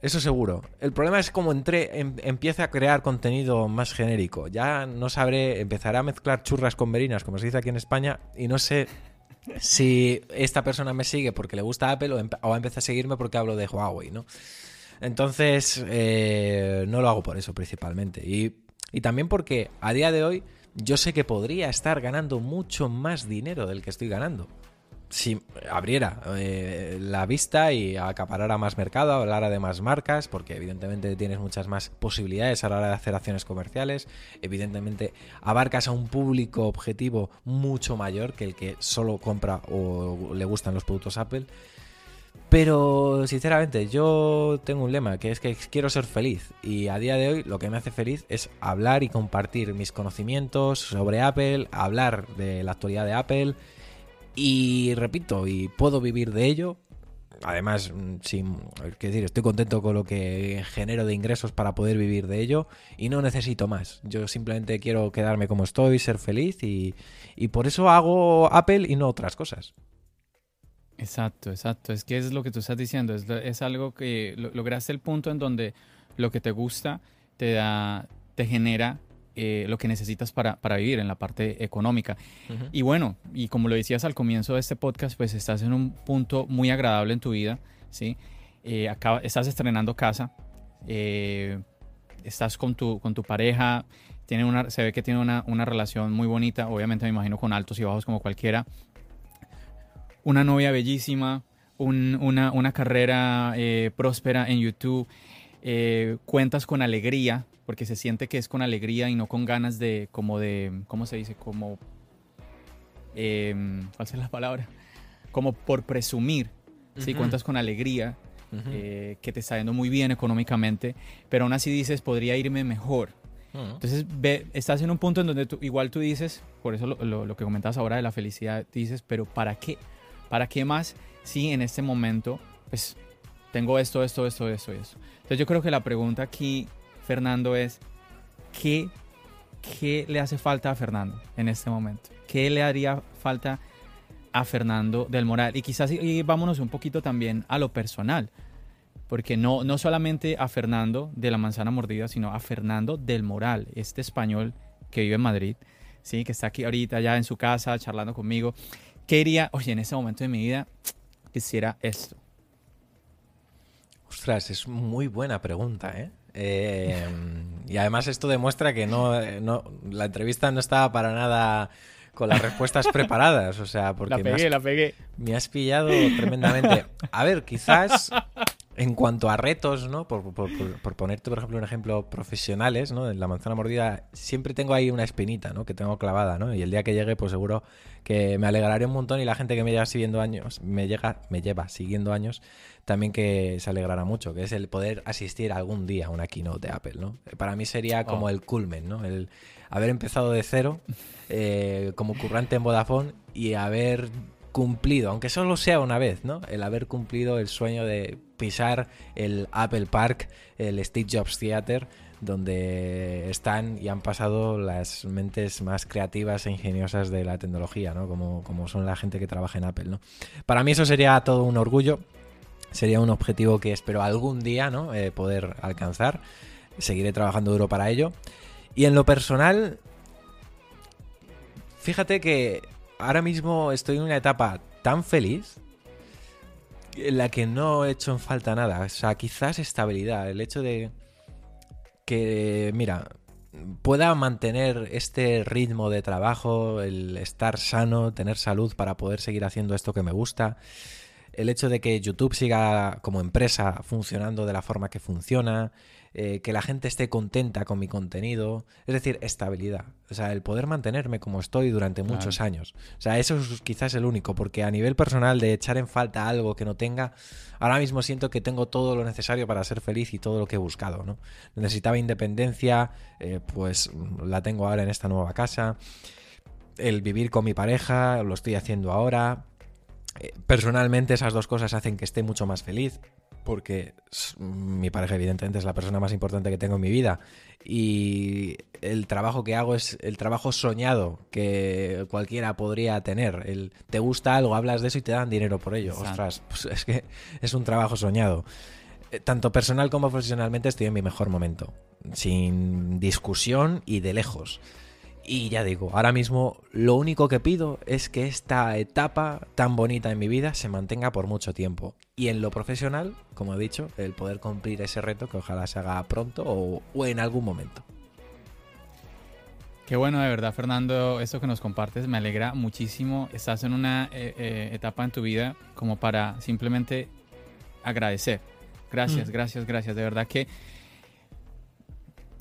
B: Eso seguro. El problema es como entré, em, empieza a crear contenido más genérico. Ya no sabré, empezaré a mezclar churras con verinas, como se dice aquí en España, y no sé si esta persona me sigue porque le gusta Apple o, o empieza a seguirme porque hablo de Huawei, ¿no? Entonces, eh, no lo hago por eso principalmente. Y, y también porque a día de hoy yo sé que podría estar ganando mucho más dinero del que estoy ganando si abriera eh, la vista y acaparara más mercado, hablara de más marcas, porque evidentemente tienes muchas más posibilidades a la hora de hacer acciones comerciales, evidentemente abarcas a un público objetivo mucho mayor que el que solo compra o le gustan los productos Apple. Pero sinceramente yo tengo un lema que es que quiero ser feliz y a día de hoy lo que me hace feliz es hablar y compartir mis conocimientos sobre Apple, hablar de la actualidad de Apple, y repito, y puedo vivir de ello, además, mm, sin, decir, estoy contento con lo que genero de ingresos para poder vivir de ello y no necesito más. Yo simplemente quiero quedarme como estoy, ser feliz y, y por eso hago Apple y no otras cosas.
A: Exacto, exacto. Es que es lo que tú estás diciendo. Es, es algo que lograste el punto en donde lo que te gusta te da, te genera eh, lo que necesitas para, para, vivir en la parte económica. Y bueno, y como lo decías al comienzo de este podcast, pues estás en un punto muy agradable en tu vida, ¿sí? Eh, acaba, estás estrenando casa, eh, estás con tu, con tu pareja, tiene una, se ve que tiene una, una relación muy bonita, obviamente me imagino con altos y bajos como cualquiera. Una novia bellísima, una, una, carrera próspera en YouTube, cuentas con alegría, porque se siente que es con alegría y no con ganas de, como de, ¿cómo se dice? Como, eh, ¿cuál es la palabra? Como por presumir, si cuentas con alegría, eh, que te está yendo muy bien económicamente, pero aún así dices, podría irme mejor. Entonces, ve, estás en un punto en donde tú, igual tú dices, por eso lo, lo, que comentabas ahora de la felicidad, dices, pero ¿para qué? ¿Para qué más si en este momento, pues, tengo esto, esto, esto, esto y eso? Entonces, yo creo que la pregunta aquí Fernando, es ¿qué, ¿qué le hace falta a Fernando en este momento? ¿Qué le haría falta a Fernando del Moral? Y quizás y vámonos un poquito también a lo personal, porque no, no solamente a Fernando de la manzana mordida, sino a Fernando del Moral, este español que vive en Madrid, ¿sí? que está aquí ahorita ya en su casa charlando conmigo. ¿Qué diría, oye, en ese momento de mi vida quisiera esto?
B: Ostras, es muy buena pregunta, ¿eh? Eh, y además esto demuestra que no, la entrevista no estaba para nada con las respuestas preparadas, o sea, porque
A: la pegué, la pegué.
B: Me has pillado tremendamente. A ver, quizás en cuanto a retos, ¿no? Por, ponerte, por ejemplo, un ejemplo profesionales, ¿no? En la manzana mordida siempre tengo ahí una espinita, ¿no? Que tengo clavada, ¿no? Y el día que llegue, pues seguro que me alegraré un montón y la gente que me lleva siguiendo años, me llega, me lleva siguiendo años, también que se alegrará mucho, que es el poder asistir algún día a una keynote de Apple, ¿no? Para mí sería como oh. el culmen, ¿no? El haber empezado de cero eh, como currante en Vodafone y haber cumplido, aunque solo sea una vez, ¿no? El haber cumplido el sueño de pisar el Apple Park, el Steve Jobs Theater, donde están y han pasado las mentes más creativas e ingeniosas de la tecnología, ¿no? Como, como son la gente que trabaja en Apple, ¿no? Para mí eso sería todo un orgullo sería un objetivo que espero algún día ¿no? Eh, poder alcanzar. Seguiré trabajando duro para ello. Y en lo personal, fíjate que ahora mismo estoy en una etapa tan feliz en la que no he hecho en falta nada. O sea, quizás estabilidad. El hecho de que, mira, pueda mantener este ritmo de trabajo, el estar sano, tener salud para poder seguir haciendo esto que me gusta el hecho de que YouTube siga como empresa funcionando de la forma que funciona, eh, que la gente esté contenta con mi contenido, es decir, estabilidad. O sea, el poder mantenerme como estoy durante muchos años. O sea, eso es quizás el único, porque a nivel personal de echar en falta algo que no tenga, ahora mismo siento que tengo todo lo necesario para ser feliz y todo lo que he buscado, ¿no? Necesitaba independencia, eh, pues la tengo ahora en esta nueva casa. El vivir con mi pareja, lo estoy haciendo ahora personalmente esas dos cosas hacen que esté mucho más feliz, porque mi pareja evidentemente es la persona más importante que tengo en mi vida y el trabajo que hago es el trabajo soñado que cualquiera podría tener. El, te gusta algo, hablas de eso y te dan dinero por ello. Ostras, pues es que es un trabajo soñado. Eh, tanto personal como profesionalmente estoy en mi mejor momento, sin discusión y de lejos. Y ya digo, ahora mismo lo único que pido es que esta etapa tan bonita en mi vida se mantenga por mucho tiempo. Y en lo profesional, como he dicho, el poder cumplir ese reto que ojalá se haga pronto o, en algún momento.
A: Qué bueno, de verdad, Fernando, eso que nos compartes me alegra muchísimo. Estás en una eh, eh, etapa en tu vida como para simplemente agradecer. Gracias, mm. gracias, gracias. De verdad que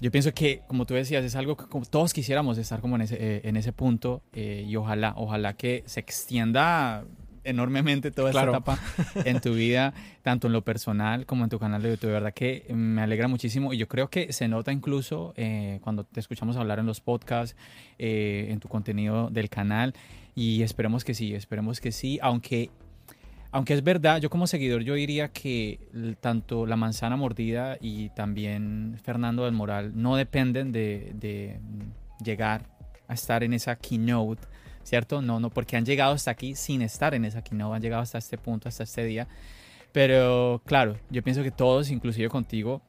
A: yo pienso que, como tú decías, es algo que todos quisiéramos estar como en ese, eh, en ese punto eh, y ojalá, ojalá que se extienda enormemente toda esta etapa en tu vida, tanto en lo personal como en tu canal de YouTube. De verdad que me alegra muchísimo y yo creo que se nota incluso eh, cuando te escuchamos hablar en los podcasts, en tu contenido del canal y esperemos que sí, esperemos que sí, aunque Aunque es verdad, yo como seguidor yo diría que tanto la manzana mordida y también Fernando del Moral no dependen de, llegar a estar en esa keynote, ¿cierto? No, no, porque han llegado hasta aquí sin estar en esa keynote, han llegado hasta este punto, hasta este día. Pero claro, yo pienso que todos, inclusive contigo,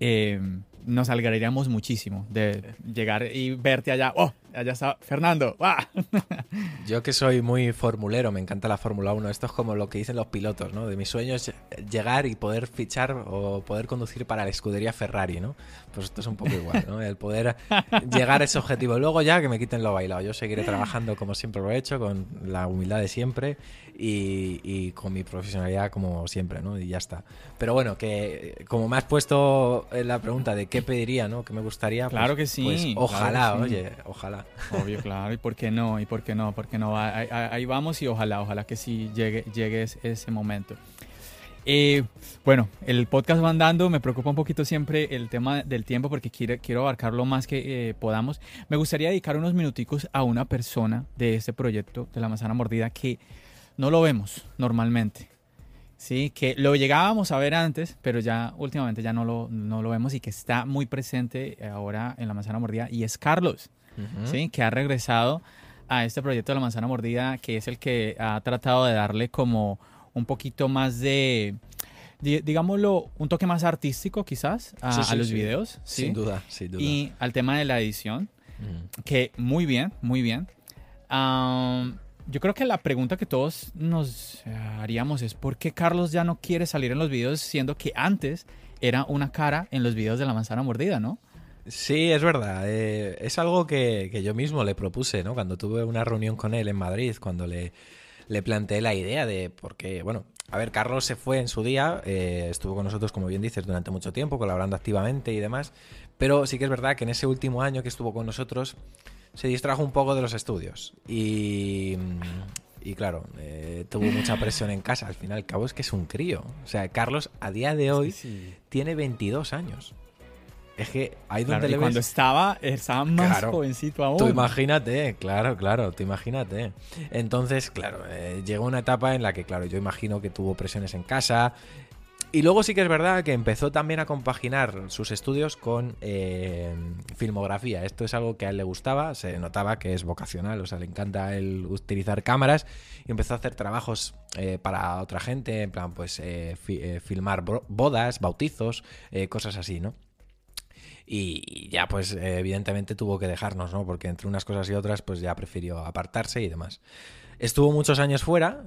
A: eh, nos alegraríamos muchísimo de llegar y verte allá. ¡Oh! Allá está Fernando. ¡Ah!
B: Yo que soy muy formulero, me encanta la Fórmula 1. Esto es como lo que dicen los pilotos, ¿no? De mis sueños llegar y poder fichar o poder conducir para la escudería Ferrari, ¿no? Pues esto es un poco igual, ¿no? El poder llegar a ese objetivo. Luego ya que me quiten lo bailado. Yo seguiré trabajando como siempre lo he hecho, con la humildad de siempre y, y con mi profesionalidad como siempre, ¿no? Y ya está. Pero bueno, que como me has puesto en la pregunta de qué pediría, ¿no? ¿Qué me gustaría? pues-
A: Claro que sí,
B: Pues
A: claro
B: ojalá,
A: que sí.
B: oye, ojalá.
A: Obvio, claro. ¿Y por qué no? ¿Y por qué no? ¿Por qué no? Ahí, ahí- vamos y ojalá, ojalá que sí llegue, llegue ese, ese momento. Eh, bueno, el podcast va andando, me preocupa un poquito siempre el tema del tiempo porque quiero, quiero abarcar lo más que eh, podamos. Me gustaría dedicar unos minuticos a una persona de este proyecto de la manzana mordida que no lo vemos normalmente. Sí, que lo llegábamos a ver antes, pero ya últimamente ya no lo, no lo vemos y que está muy presente ahora en la manzana mordida y es Carlos.
B: Ujú.
A: ¿sí? que ha regresado a este proyecto de la manzana mordida, que es el que ha tratado de darle como un poquito más de, di- digámoslo, un toque más artístico quizás a,
B: Sí,
A: a
B: sí,
A: los
B: sí.
A: videos.
B: Sin duda, sin duda.
A: Y al tema de la edición,
B: Mm.
A: que muy bien, muy bien. Am, yo creo que la pregunta que todos nos eh, haríamos es ¿por qué Carlos ya no quiere salir en los videos siendo que antes era una cara en los videos de la manzana mordida, ¿no?
B: Sí, es verdad. eh, es algo que, que yo mismo le propuse, ¿no? Cuando tuve una reunión con él en Madrid, cuando le, le planteé la idea de por qué, bueno, a ver, Carlos se fue en su día, eh, estuvo con nosotros, como bien dices, durante mucho tiempo, colaborando activamente y demás, pero sí que es verdad que en ese último año que estuvo con nosotros se distrajo un poco de los estudios y... Y claro, eh, tuvo mucha presión en casa. Al final, al cabo, es que es un crío. O sea, Carlos a día de hoy tiene 22 años. Es que ahí
A: Claro,
B: donde
A: y
B: le
A: cuando
B: ves...
A: estaba, estaba más
B: Claro.
A: jovencito aún.
B: Tú imagínate, claro, claro, tú imagínate. Entonces, claro, eh, llegó una etapa en la que, claro, yo imagino que tuvo presiones en casa. Y luego sí que es verdad que empezó también a compaginar sus estudios con eh, filmografía. Esto es algo que a él le gustaba, se notaba que es vocacional, o sea, le encanta el utilizar cámaras y empezó a hacer trabajos eh, para otra gente, en plan, pues eh, fi- filmar bodas, bautizos, cosas así, ¿no? Y ya, pues, evidentemente tuvo que dejarnos, ¿no? Porque entre unas cosas y otras, pues ya prefirió apartarse y demás. Estuvo muchos años fuera,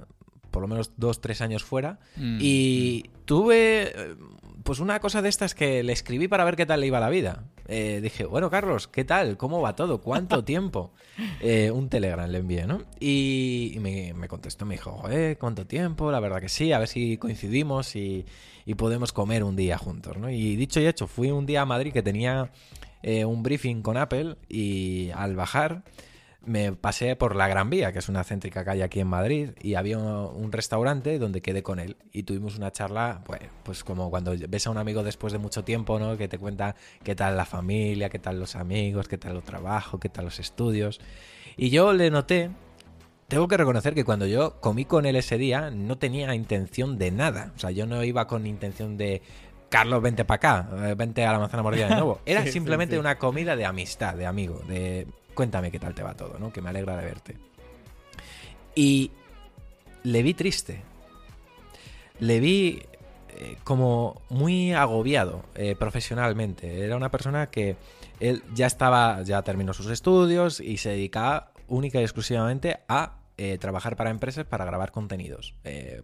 B: por lo menos dos, tres años fuera,
A: Mm,
B: y tuve, eh, pues, una cosa de estas que le escribí para ver qué tal le iba la vida. Eh, dije, bueno, Carlos, ¿qué tal? ¿Cómo va todo? ¿Cuánto tiempo? Eh, un telegram le envié, ¿no? Y, y me, me contestó, me dijo, joder, ¿cuánto tiempo? La verdad que sí, a ver si coincidimos y, y podemos comer un día juntos, ¿no? Y dicho y hecho, fui un día a Madrid que tenía eh, un briefing con Apple y al bajar me pasé por la Gran Vía, que es una céntrica calle aquí en Madrid, y había un restaurante donde quedé con él y tuvimos una charla, pues, pues como cuando ves a un amigo después de mucho tiempo, ¿no? Que te cuenta qué tal la familia, qué tal los amigos, qué tal el trabajo, qué tal los estudios. Y yo le noté, tengo que reconocer que cuando yo comí con él ese día no tenía intención de nada, o sea, yo no iba con intención de Carlos, vente para acá, eh, vente a la manzana mordida de nuevo. Era
A: Sí, sí,
B: simplemente
A: sí.
B: una comida de amistad, de amigo, de cuéntame qué tal te va todo, ¿no? Que me alegra de verte. Y le vi triste. Le vi eh, como muy agobiado eh, profesionalmente. Era una persona que él ya estaba, ya terminó sus estudios y se dedicaba única y exclusivamente a eh, trabajar para empresas para grabar contenidos.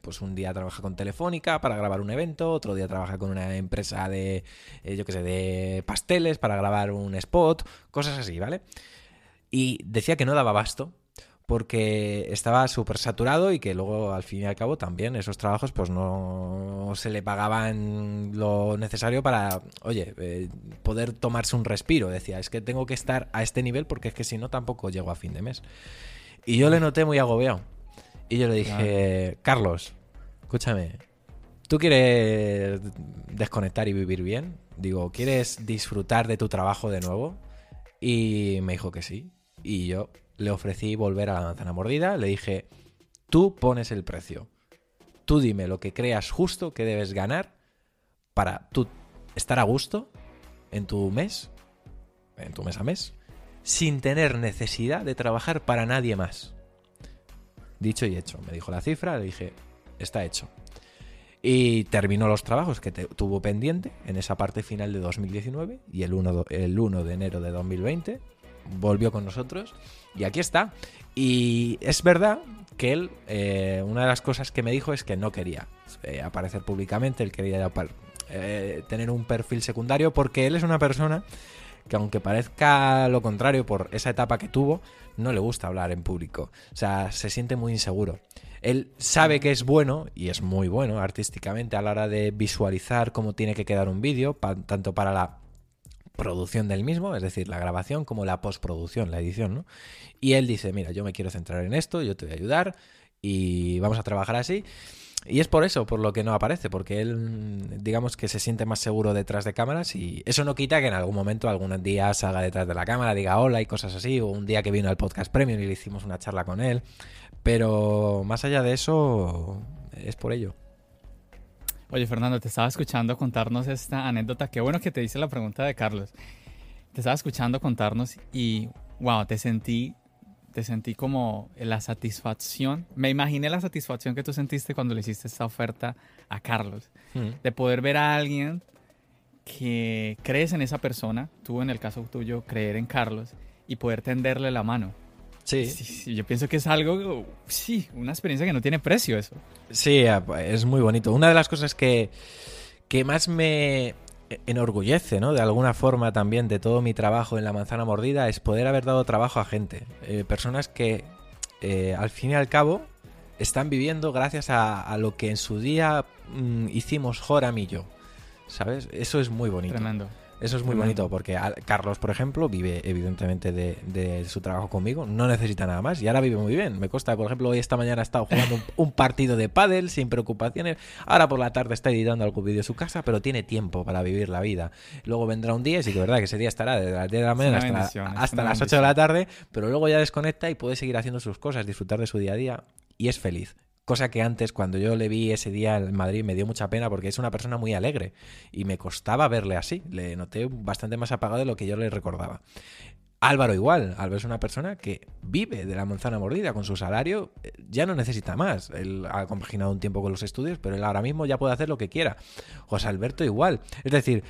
B: Pues un día trabaja con Telefónica para grabar un evento, otro día trabaja con una empresa de, yo qué sé, de pasteles para grabar un spot, cosas así, ¿vale? Y decía que no daba abasto porque estaba súper saturado y que luego al fin y al cabo también esos trabajos pues no se le pagaban lo necesario para, oye, eh, poder tomarse un respiro. Decía, es que tengo que estar a este nivel porque es que si no tampoco llego a fin de mes. Y yo le noté muy agobiado. Y yo le dije, Carlos, escúchame, ¿tú quieres desconectar y vivir bien? Digo, ¿quieres disfrutar de tu trabajo de nuevo? Y me dijo que sí. Y yo le ofrecí volver a la manzana mordida. Le dije, tú pones el precio. tú dime lo que creas justo que debes ganar para tú estar a gusto en tu mes, en tu mes a mes, sin tener necesidad de trabajar para nadie más. Dicho y hecho. Me dijo la cifra, le dije, está hecho. Y terminó los trabajos que tuvo pendiente en esa parte final de 2019 y el 1, el 1 de enero de 2020 volvió con nosotros y aquí está. Y es verdad que él, eh, una de las cosas que me dijo es que no quería eh, aparecer públicamente, él quería eh, tener un perfil secundario porque él es una persona que aunque parezca lo contrario por esa etapa que tuvo, no le gusta hablar en público. O sea, se siente muy inseguro. Él sabe que es bueno, y es muy bueno artísticamente a la hora de visualizar cómo tiene que quedar un vídeo, tanto para la producción del mismo, es decir, la grabación, como la postproducción, la edición, ¿no? Y él dice, mira, yo me quiero centrar en esto, yo te voy a ayudar y vamos a trabajar así. Y es por eso, por lo que no aparece, porque él, digamos que se siente más seguro detrás de cámaras y eso no quita que en algún momento, algún día salga detrás de la cámara, diga hola y cosas así, o un día que vino al podcast premium y le hicimos una charla con él. Pero más allá de eso, es por ello.
A: Oye, Fernando, te estaba escuchando contarnos esta anécdota. Qué bueno que te hice la pregunta de Carlos. Te estaba escuchando contarnos y, wow, te sentí te sentí como la satisfacción. Me imaginé la satisfacción que tú sentiste cuando le hiciste esta oferta a Carlos. Mm. De poder ver a alguien que crees en esa persona, tú en el caso tuyo, creer en Carlos y poder tenderle la mano.
B: Sí.
A: sí. Yo pienso que es algo, sí, una experiencia que no tiene precio eso.
B: Sí, es muy bonito. Una de las cosas que, que más me, enorgullece, ¿no? De alguna forma también de todo mi trabajo en la manzana mordida es poder haber dado trabajo a gente, eh, personas que eh, al fin y al cabo están viviendo gracias a, lo que en su día mm, hicimos Joram y yo, ¿sabes? Eso es muy bonito.
A: Tremendo.
B: Eso es muy bonito porque Carlos, por ejemplo, vive evidentemente de, su trabajo conmigo, no necesita nada más y ahora vive muy bien. Me consta, por ejemplo, hoy esta mañana ha estado jugando un, partido de pádel sin preocupaciones. Ahora por la tarde está editando algún vídeo en su casa, pero tiene tiempo para vivir la vida. Luego vendrá un día, y sí que verdad que ese día estará desde las 10 de la mañana hasta, hasta las 8 de la tarde, pero luego ya desconecta y puede seguir haciendo sus cosas, disfrutar de su día a día y es feliz. Cosa que antes, cuando yo le vi ese día en Madrid, me dio mucha pena porque es una persona muy alegre y me costaba verle así. Le noté bastante más apagado de lo que yo le recordaba. Álvaro igual, Álvaro es una persona que vive de la manzana mordida con su salario, eh, ya no necesita más. Él ha compaginado un tiempo con los estudios, pero él ahora mismo ya puede hacer lo que quiera. José Alberto igual. Es decir,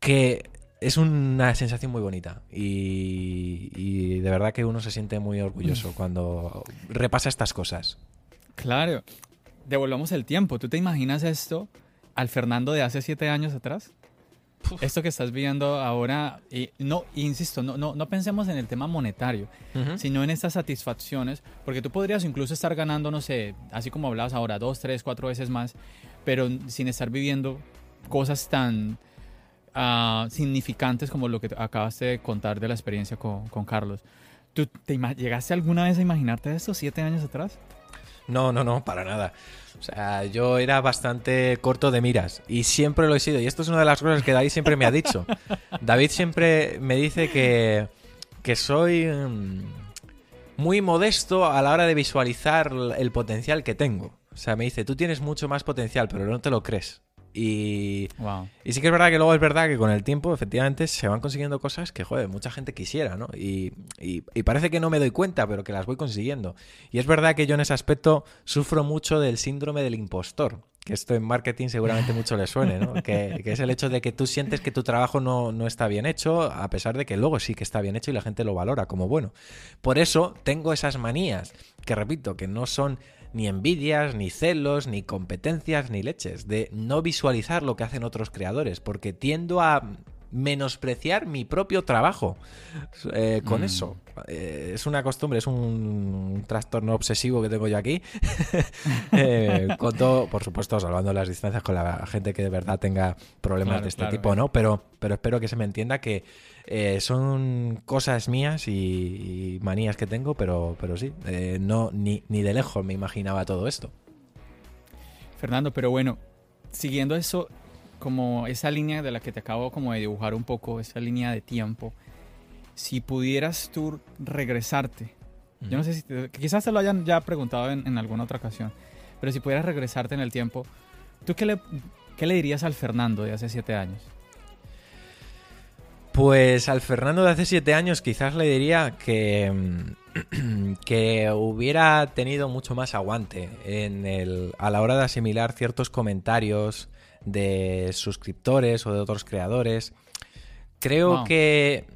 B: que es una sensación muy bonita y, y de verdad que uno se siente muy orgulloso cuando repasa estas cosas.
A: Claro. Devolvamos el tiempo. ¿Tú te imaginas esto al Fernando de hace siete años atrás? Esto que estás viendo ahora, y no, insisto, no, no, no pensemos en el tema monetario, sino en estas satisfacciones, porque tú podrías incluso estar ganando, no sé, así como hablabas ahora, dos, tres, cuatro veces más, pero sin estar viviendo cosas tan ah, significantes como lo que acabaste de contar de la experiencia con, con Carlos. ¿Tú te llegaste alguna vez a imaginarte esto siete años atrás?
B: No, no, no, para nada. O sea, yo era bastante corto de miras y siempre lo he sido. Y esto es una de las cosas que David siempre me ha dicho. David siempre me dice que, que soy mm, muy modesto a la hora de visualizar el potencial que tengo. O sea, me dice, tú tienes mucho más potencial, pero no te lo crees. Y, y sí que es verdad que luego es verdad que con el tiempo efectivamente se van consiguiendo cosas que, joder, mucha gente quisiera, ¿no? Y, y, parece que no me doy cuenta, pero que las voy consiguiendo. Y es verdad que yo en ese aspecto sufro mucho del síndrome del impostor, que esto en marketing seguramente mucho le suene, ¿no? Que, que, es el hecho de que tú sientes que tu trabajo no, no, está bien hecho, a pesar de que luego sí que está bien hecho y la gente lo valora como bueno. Por eso tengo esas manías, que repito, que no son ni envidias, ni celos, ni competencias, ni leches, de no visualizar lo que hacen otros creadores, porque tiendo a menospreciar mi propio trabajo eh, con mm. eso. Eh, es una costumbre, es un, trastorno obsesivo que tengo yo aquí. Eh, con todo, por supuesto, salvando las distancias con la gente que de verdad tenga problemas de este tipo, ¿no? Pero, pero espero que se me entienda que son cosas mías y, manías que tengo, pero, pero sí, no, ni, ni de lejos me imaginaba todo esto.
A: Fernando, pero bueno, siguiendo eso, como esa línea de la que te acabo como de dibujar un poco, esa línea de tiempo, si pudieras tú regresarte, yo no sé si quizás te lo hayan ya preguntado en, alguna otra ocasión, pero si pudieras regresarte en el tiempo, ¿tú qué le, qué le dirías al Fernando de hace siete años?
B: Pues al Fernando de hace siete años quizás le diría que, que hubiera tenido mucho más aguante en el, a la hora de asimilar ciertos comentarios de suscriptores o de otros creadores. Creo que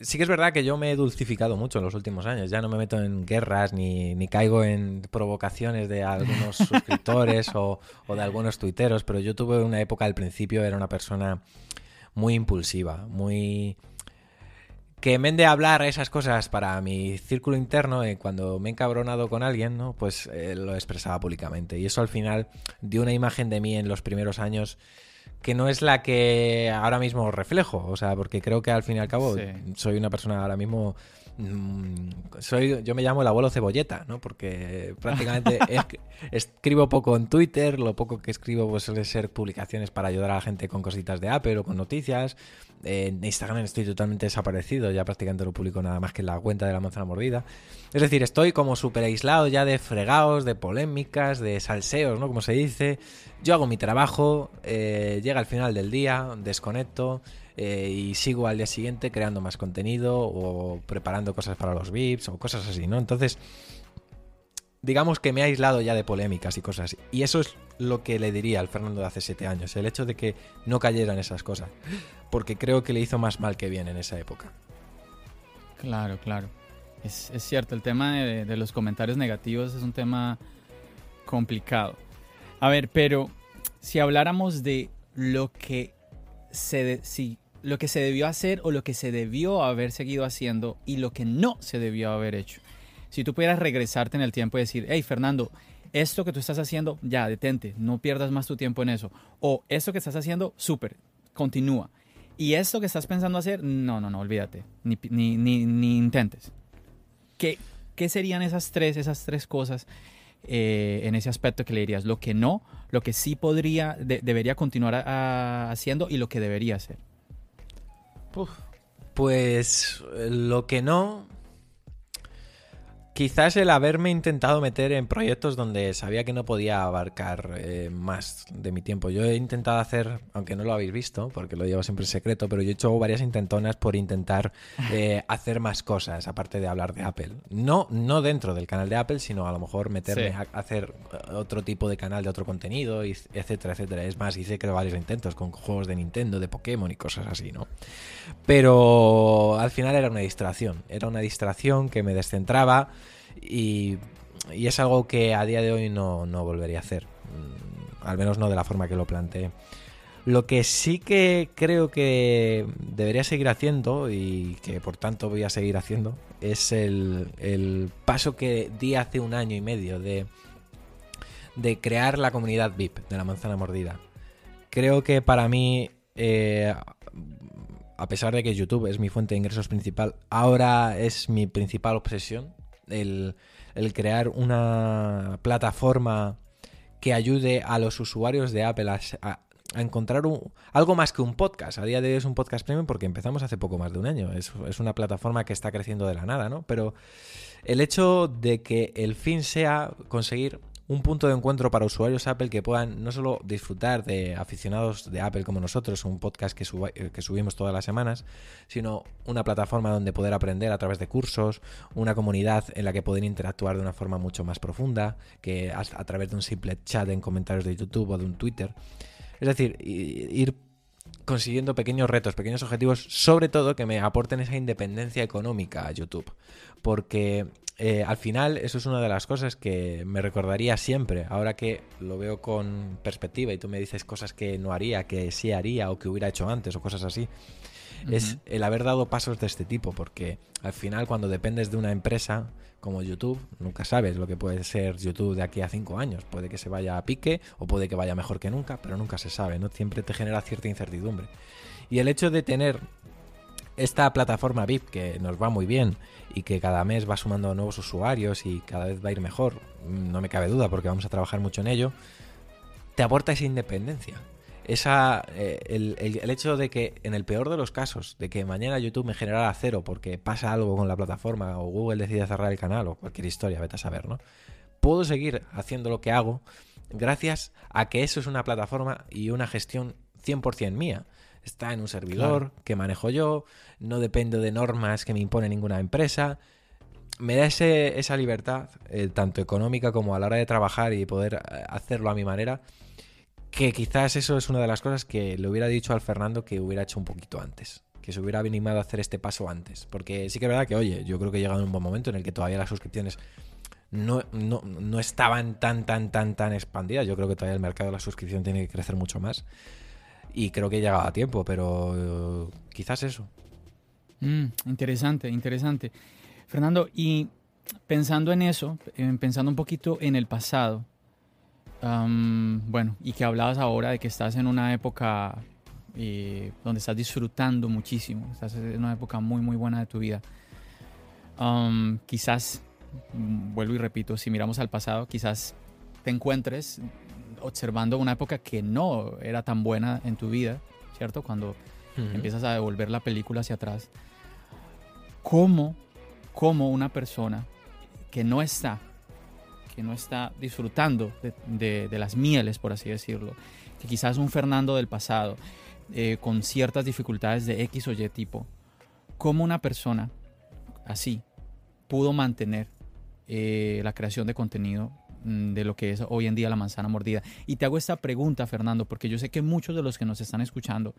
B: sí que es verdad que yo me he dulcificado mucho en los últimos años. Ya no me meto en guerras ni, ni caigo en provocaciones de algunos suscriptores o, o, de algunos tuiteros, pero yo tuve una época al principio, era una persona muy impulsiva, muy... Que en vez de hablar esas cosas para mi círculo interno, eh, cuando me he encabronado con alguien, ¿no? pues eh, lo expresaba públicamente. Y eso al final dio una imagen de mí en los primeros años que no es la que ahora mismo reflejo. O sea, porque creo que al fin y al cabo soy una persona ahora mismo Mm, soy, yo me llamo el abuelo cebolleta, ¿no? Porque prácticamente escribo poco en Twitter, lo poco que escribo pues, suele ser publicaciones para ayudar a la gente con cositas de Apple o con noticias. En Instagram estoy totalmente desaparecido, ya prácticamente no publico nada más que la cuenta de la manzana mordida. Es decir, estoy como súper aislado ya de fregados, de polémicas, de salseos, ¿no? Como se dice. Yo hago mi trabajo, eh, llega al final del día, desconecto. Eh, y sigo al día siguiente creando más contenido o preparando cosas para los VIPs o cosas así, ¿no? Entonces, digamos que me he aislado ya de polémicas y cosas. Y eso es lo que le diría al Fernando de hace siete años, el hecho de que no cayera en esas cosas, porque creo que le hizo más mal que bien en esa época.
A: Claro, claro. Es, cierto, el tema de, los comentarios negativos es un tema complicado. A ver, pero si habláramos de lo que se, si lo que se debió hacer o lo que se debió haber seguido haciendo y lo que no se debió haber hecho. Si tú pudieras regresarte en el tiempo y decir, hey Fernando, esto que tú estás haciendo, ya, detente, no pierdas más tu tiempo en eso. O esto que estás haciendo, súper, continúa. Y esto que estás pensando hacer, no, no, no, olvídate, ni, ni, ni, intentes. ¿Qué, ¿Qué, serían esas tres, esas tres cosas eh, en ese aspecto que le dirías? Lo que no, lo que sí podría, debería continuar haciendo y lo que debería hacer.
B: Pues lo que no, Quizás el haberme intentado meter en proyectos donde sabía que no podía abarcar eh, más de mi tiempo. Yo he intentado hacer, aunque no lo habéis visto, porque lo llevo siempre en secreto, pero yo he hecho varias intentonas por intentar eh, hacer más cosas, aparte de hablar de Apple. No, no dentro del canal de Apple, sino a lo mejor meterme a hacer otro tipo de canal de otro contenido, etcétera, etcétera. Es más, hice creo varios intentos con juegos de Nintendo, de Pokémon y cosas así, ¿no? Pero al final era una distracción. Era una distracción que me descentraba y, es algo que a día de hoy no, volvería a hacer. Mm, al menos no de la forma que lo planteé. Lo que sí que creo que debería seguir haciendo y que por tanto voy a seguir haciendo es el, paso que di hace un año y medio de, de crear la comunidad VIP de la manzana mordida. Creo que para mí, eh, a pesar de que YouTube es mi fuente de ingresos principal, ahora es mi principal obsesión el, crear una plataforma que ayude a los usuarios de Apple a, encontrar algo más que un podcast. A día de hoy es un podcast premium porque empezamos hace poco más de un año. Es, una plataforma que está creciendo de la nada, ¿no? Pero el hecho de que el fin sea conseguir un punto de encuentro para usuarios Apple que puedan no solo disfrutar de aficionados de Apple como nosotros, un podcast que, eh, que subimos todas las semanas, sino una plataforma donde poder aprender a través de cursos, una comunidad en la que poder interactuar de una forma mucho más profunda que a, a través de un simple chat en comentarios de YouTube o de un Twitter. Es decir, ir consiguiendo pequeños retos, pequeños objetivos, sobre todo que me aporten esa independencia económica a YouTube. Porque eh, al final eso es una de las cosas que me recordaría siempre, ahora que lo veo con perspectiva y tú me dices cosas que no haría, que sí haría o que hubiera hecho antes o cosas así. Es el haber dado pasos de este tipo, porque al final cuando dependes de una empresa como YouTube, nunca sabes lo que puede ser YouTube de aquí a cinco años. Puede que se vaya a pique o puede que vaya mejor que nunca, pero nunca se sabe, ¿no? Siempre te genera cierta incertidumbre. Y el hecho de tener esta plataforma VIP que nos va muy bien y que cada mes va sumando nuevos usuarios y cada vez va a ir mejor, no me cabe duda porque vamos a trabajar mucho en ello, te aporta esa independencia. Esa, eh, el, hecho de que en el peor de los casos, de que mañana YouTube me generara cero porque pasa algo con la plataforma o Google decide cerrar el canal o cualquier historia, vete a saber, ¿no? puedo seguir haciendo lo que hago gracias a que eso es una plataforma y una gestión 100% mía. Está en un servidor que manejo yo, no dependo de normas que me impone ninguna empresa. Me da ese, esa libertad, eh, tanto económica como a la hora de trabajar y poder eh, hacerlo a mi manera, que quizás eso es una de las cosas que le hubiera dicho al Fernando que hubiera hecho un poquito antes que se hubiera animado a hacer este paso antes. Porque sí que es verdad que, oye, yo creo que he llegado en un buen momento en el que todavía las suscripciones no, no, estaban tan, tan, tan, tan expandidas. Yo creo que todavía el mercado de la suscripción tiene que crecer mucho más. Y creo que he llegado a tiempo, pero eh, quizás eso.
A: Mm, interesante, interesante. Fernando, y pensando en eso, pensando un poquito en el pasado, bueno, y que hablabas ahora de que estás en una época eh, donde estás disfrutando muchísimo, estás en una época muy, muy buena de tu vida. quizás, mm, vuelvo y repito, si miramos al pasado, quizás te encuentres observando una época que no era tan buena en tu vida, ¿cierto? Cuando empiezas a devolver la película hacia atrás. ¿Cómo, cómo una persona que no está, que no está disfrutando de, de las mieles, por así decirlo, que quizás un Fernando del pasado, eh, con ciertas dificultades de X o Y tipo, ¿cómo una persona así pudo mantener eh, la creación de contenido de lo que es hoy en día la manzana mordida? Y te hago esta pregunta, Fernando, porque yo sé que muchos de los que nos están escuchando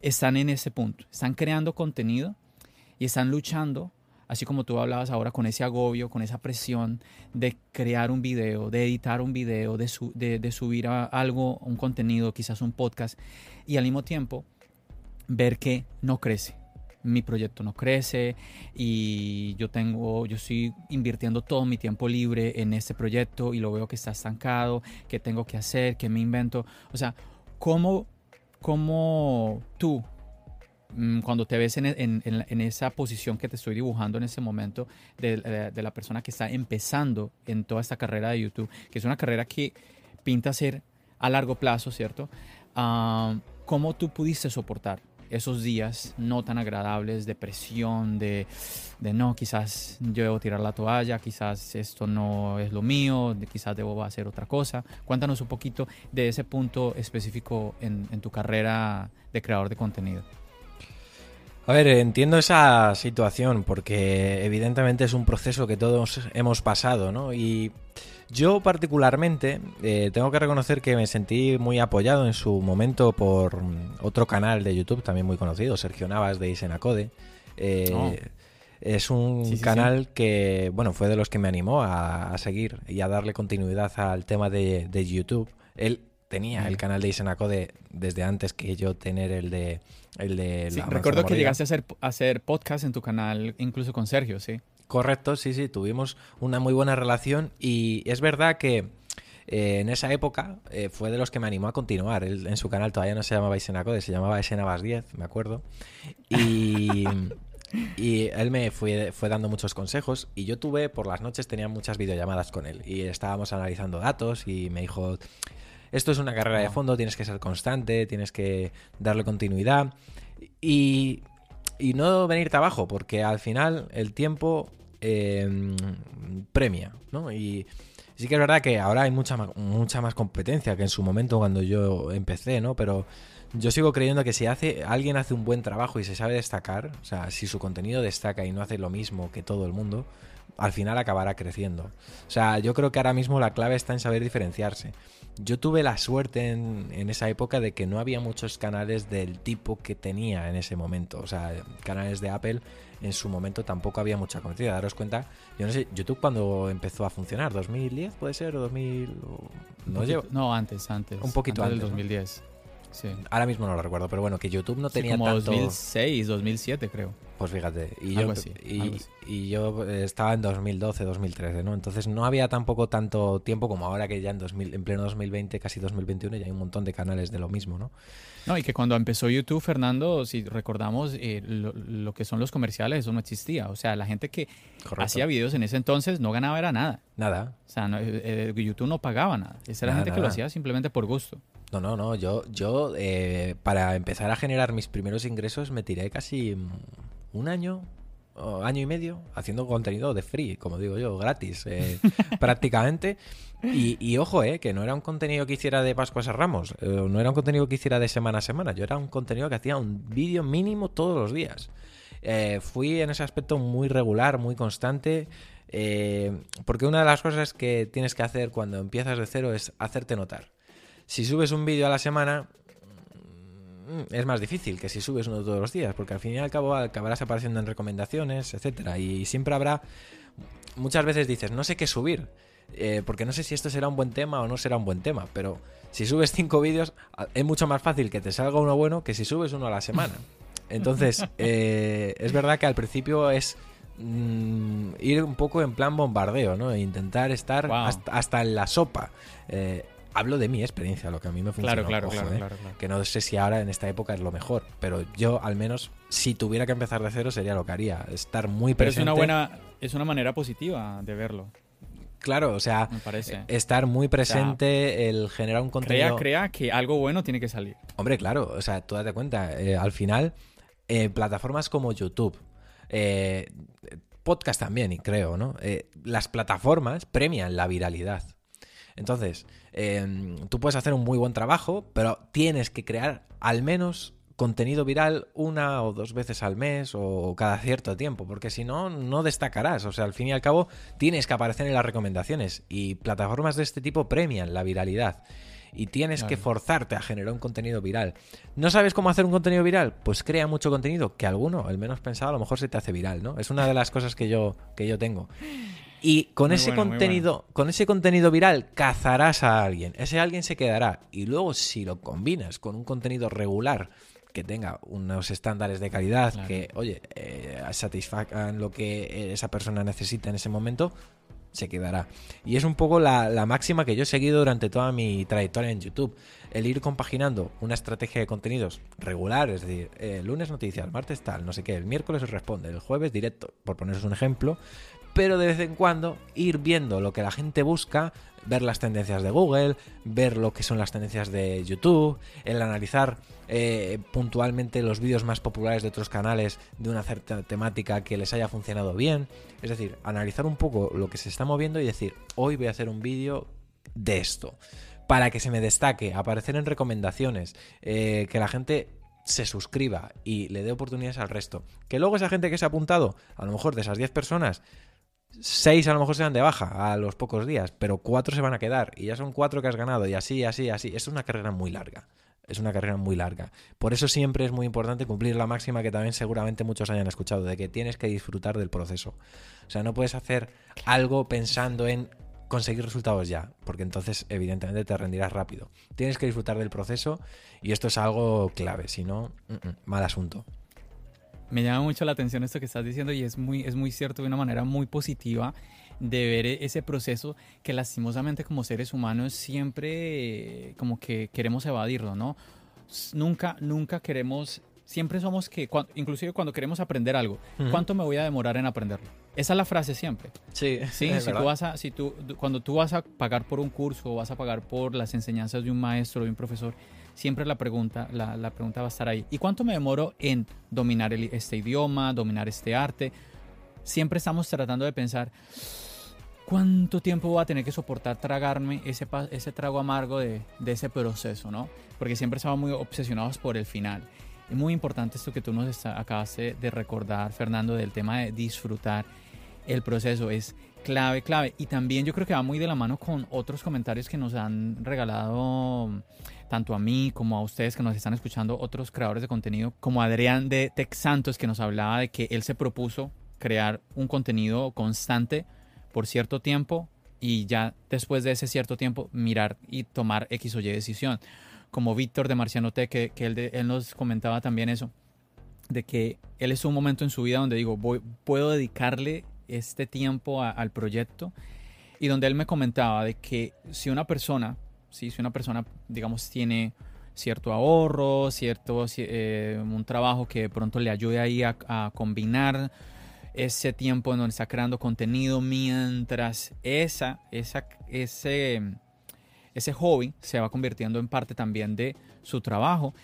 A: están en ese punto, están creando contenido y están luchando así como tú hablabas ahora, con ese agobio, con esa presión de crear un video, de editar un video, de, de, subir algo, un contenido, quizás un podcast, y al mismo tiempo ver que no crece. Mi proyecto no crece y yo tengo, yo estoy invirtiendo todo mi tiempo libre en este proyecto y lo veo que está estancado, que tengo que hacer, que me invento. O sea, ¿cómo, cómo tú Mm, cuando te ves en, esa posición que te estoy dibujando en ese momento eh, de, la persona que está empezando en toda esta carrera de YouTube, que es una carrera que pinta ser a largo plazo, ¿cierto? Ah, ¿Cómo tú pudiste soportar esos días no tan agradables de presión, de, de, no, quizás yo debo tirar la toalla, quizás esto no es lo mío, quizás debo hacer otra cosa. Cuéntanos un poquito de ese punto específico en tu carrera de creador de contenido.
B: A ver, entiendo esa situación porque evidentemente es un proceso que todos hemos pasado, ¿no? Y yo particularmente eh, tengo que reconocer que me sentí muy apoyado en su momento por otro canal de YouTube también muy conocido, Sergio Navas de Isenacode. Eh, oh. Es un canal que, bueno, fue de los que me animó a, seguir y a darle continuidad al tema de, de YouTube. Él tenía el canal de Isenacode desde antes que yo tener el de el de
A: recuerdo que llegaste a hacer, hacer podcast en tu canal, incluso con Sergio, sí.
B: Correcto, sí, sí, tuvimos una muy buena relación y es verdad que eh, en esa época eh, fue de los que me animó a continuar. en su canal todavía no se llamaba Isenacode, se llamaba Esenabas 10, me acuerdo. Y, y él me fue, fue dando muchos consejos y yo tuve, por las noches tenía muchas videollamadas con él y estábamos analizando datos y me dijo, esto es una carrera de fondo, tienes que ser constante, tienes que darle continuidad y, y no venirte abajo, porque al final el tiempo em, premia, ¿no? Y sí que es verdad que ahora hay mucha, más competencia que en su momento cuando yo empecé, ¿no? Pero yo sigo creyendo que si hace, alguien hace un buen trabajo y se sabe destacar, o sea, si su contenido destaca y no hace lo mismo que todo el mundo, al final acabará creciendo. O sea, yo creo que ahora mismo la clave está en saber diferenciarse. Yo tuve la suerte en, esa época de que no había muchos canales del tipo que tenía en ese momento. O sea, canales de Apple en su momento tampoco había mucha conocida. Daros cuenta, yo no sé, YouTube cuando empezó a funcionar, 2010 puede ser o 2000
A: no, no antes, antes.
B: Un poquito antes,
A: del 2010.
B: Ahora mismo no lo recuerdo, pero bueno, que YouTube no tenía
A: como
B: tanto...
A: 2006, 2007 creo.
B: Pues fíjate, y yo, y, yo estaba en 2012, 2013, ¿no? Entonces no había tampoco tanto tiempo como ahora que ya en, 2000, en pleno 2020, casi 2021, ya hay un montón de canales de lo mismo, ¿no?
A: No, y que cuando empezó YouTube, Fernando, si recordamos, eh, lo, que son los comerciales, eso no existía. O sea, la gente que hacía videos en ese entonces no ganaba era nada.
B: Nada.
A: O sea, eh, eh, YouTube no pagaba nada. Esa era la gente que lo hacía simplemente por gusto.
B: No, no, no. Yo, yo para empezar a generar mis primeros ingresos me tiré casi un año, año y medio haciendo contenido de free, como digo yo, gratis, eh, prácticamente. Y, ojo, eh, que no era un contenido que hiciera de Pascuas a Ramos, eh, no era un contenido que hiciera de semana a semana, yo era un contenido que hacía un vídeo mínimo todos los días. Eh, fui en ese aspecto muy regular, muy constante, eh, porque una de las cosas que tienes que hacer cuando empiezas de cero es hacerte notar. Si subes un vídeo a la semana, es más difícil que si subes uno todos los días, porque al fin y al cabo acabarás apareciendo en recomendaciones, etcétera, y siempre habrá. Muchas veces dices, no sé qué subir, eh, porque no sé si esto será un buen tema o no será un buen tema, pero si subes cinco vídeos, es mucho más fácil que te salga uno bueno que si subes uno a la semana. Entonces, eh, es verdad que al principio es mm, ir un poco en plan bombardeo, ¿no? E intentar estar
A: Wow.
B: hasta, hasta en la sopa. Eh, hablo de mi experiencia, lo que a mí me funciona.
A: Claro, claro, claro, claro, claro.
B: Que no sé si ahora en esta época es lo mejor, pero yo al menos si tuviera que empezar de cero sería lo que haría, estar muy
A: Pero es
B: presente.
A: una buena, es una manera positiva de verlo,
B: Claro, o sea,
A: me parece.
B: estar muy presente, el generar un contenido.
A: Crea, crea que algo bueno tiene que salir.
B: Hombre, claro, o sea, tú date cuenta, eh, al final, eh, plataformas como YouTube, eh, podcast también, y creo, ¿no? Eh, las plataformas premian la viralidad. Entonces, eh, tú puedes hacer un muy buen trabajo, pero tienes que crear al menos contenido viral una o dos veces al mes o cada cierto tiempo, porque si no, no destacarás. O sea, al fin y al cabo, tienes que aparecer en las recomendaciones y plataformas de este tipo premian la viralidad. Y tienes que forzarte a generar un contenido viral. ¿No sabes cómo hacer un contenido viral? Pues crea mucho contenido, que alguno, el menos pensado, a lo mejor se te hace viral, ¿no? Es una de las cosas que yo, que yo tengo. Y con
A: Muy
B: ese
A: bueno,
B: contenido, con ese contenido viral, cazarás a alguien. Ese alguien se quedará. Y luego, si lo combinas con un contenido regular que tenga unos estándares de calidad
A: Claro.
B: que, oye, eh, satisfagan lo que esa persona necesita en ese momento, se quedará. Y es un poco la, la máxima que yo he seguido durante toda mi trayectoria en YouTube. El ir compaginando una estrategia de contenidos regular, es decir, eh, lunes noticias, martes tal, no sé qué, el miércoles responde, el jueves directo, por poneros un ejemplo, pero de vez en cuando ir viendo lo que la gente busca, ver las tendencias de Google, ver lo que son las tendencias de YouTube, el analizar eh, puntualmente los vídeos más populares de otros canales de una cierta temática que les haya funcionado bien. Es decir, analizar un poco lo que se está moviendo y decir, hoy voy a hacer un vídeo de esto. Para que se me destaque, aparecer en recomendaciones, eh, que la gente se suscriba y le dé oportunidades al resto. Que luego esa gente que se ha apuntado, a lo mejor de esas 10 personas, 6 a lo mejor se dan de baja a los pocos días, pero 4 se van a quedar y ya son 4 que has ganado y así, así, así. Es una carrera muy larga. Es una carrera muy larga. Por eso siempre es muy importante cumplir la máxima que también seguramente muchos hayan escuchado, de que tienes que disfrutar del proceso. O sea, no puedes hacer algo pensando en conseguir resultados ya, porque entonces evidentemente te rendirás rápido. Tienes que disfrutar del proceso y esto es algo clave, si no, mm, mm, mal asunto.
A: Me llama mucho la atención esto que estás diciendo y es muy, es muy cierto de una manera muy positiva de ver e- ese proceso que lastimosamente como seres humanos siempre eh, como que queremos evadirlo, ¿no? Nunca, nunca queremos, siempre somos que, cuan- inclusive cuando queremos aprender algo. ¿cuánto me voy a demorar en aprenderlo? Esa es la frase siempre.
B: Sí,
A: Sí, si tú vas a, si tú, cuando tú vas a pagar por un curso o vas a pagar por las enseñanzas de un maestro o de un profesor, siempre la pregunta, la, pregunta va a estar ahí. ¿Y cuánto me demoro en dominar el- este idioma, dominar este arte? Siempre estamos tratando de pensar, ¿cuánto tiempo voy a tener que soportar tragarme ese, ese trago amargo de, de ese proceso, no? Porque siempre estamos muy obsesionados por el final. Es muy importante esto que tú nos acabaste de recordar, Fernando, del tema de disfrutar el proceso. Es clave, clave. Y también yo creo que va muy de la mano con otros comentarios que nos han regalado tanto a mí como a ustedes que nos están escuchando, otros creadores de contenido, como Adrián de Tex Santos, que nos hablaba de que él se propuso crear un contenido constante por cierto tiempo y ya después de ese cierto tiempo mirar y tomar X o Y decisión. Como Víctor de Marciano T, que, que él, de- él nos comentaba también eso, de que él es un momento en su vida donde digo, voy, puedo dedicarle este tiempo al proyecto y donde él me comentaba de que si una persona, ¿sí? si una persona, digamos, tiene cierto ahorro, cierto, ci- eh, un trabajo que de pronto le ayude ahí a, a combinar ese tiempo en donde está creando contenido mientras esa, esa, ese, ese hobby se va convirtiendo en parte también de su trabajo.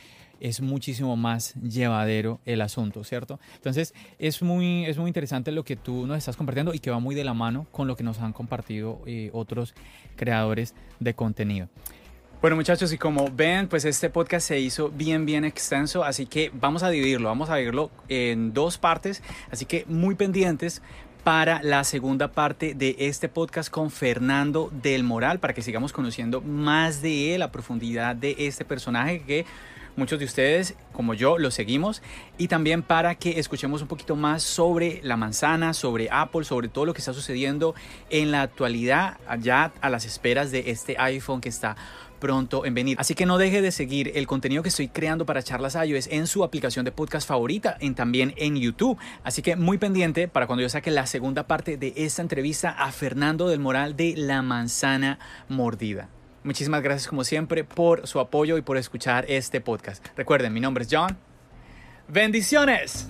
A: Es muchísimo más llevadero el asunto, ¿cierto? Entonces es muy, es muy interesante lo que tú nos estás compartiendo y que va muy de la mano con lo que nos han compartido eh, otros creadores de contenido. Bueno muchachos, y como ven, pues este podcast se hizo bien, bien extenso, así que vamos a dividirlo, vamos a dividirlo en dos partes, así que muy pendientes para la segunda parte de este podcast con Fernando del Moral, para que sigamos conociendo más de él, a profundidad de este personaje que muchos de ustedes, como yo, lo seguimos. Y también para que escuchemos un poquito más sobre la manzana, sobre Apple, sobre todo lo que está sucediendo en la actualidad, allá a las esperas de este iPhone que está pronto en venir. Así que no deje de seguir el contenido que estoy creando para charlas iOS en su aplicación de podcast favorita, en también en YouTube. Así que muy pendiente para cuando yo saque la segunda parte de esta entrevista a Fernando del Moral de La Manzana Mordida. Muchísimas gracias como siempre por su apoyo y por escuchar este podcast. Recuerden, mi nombre es John. Bendiciones.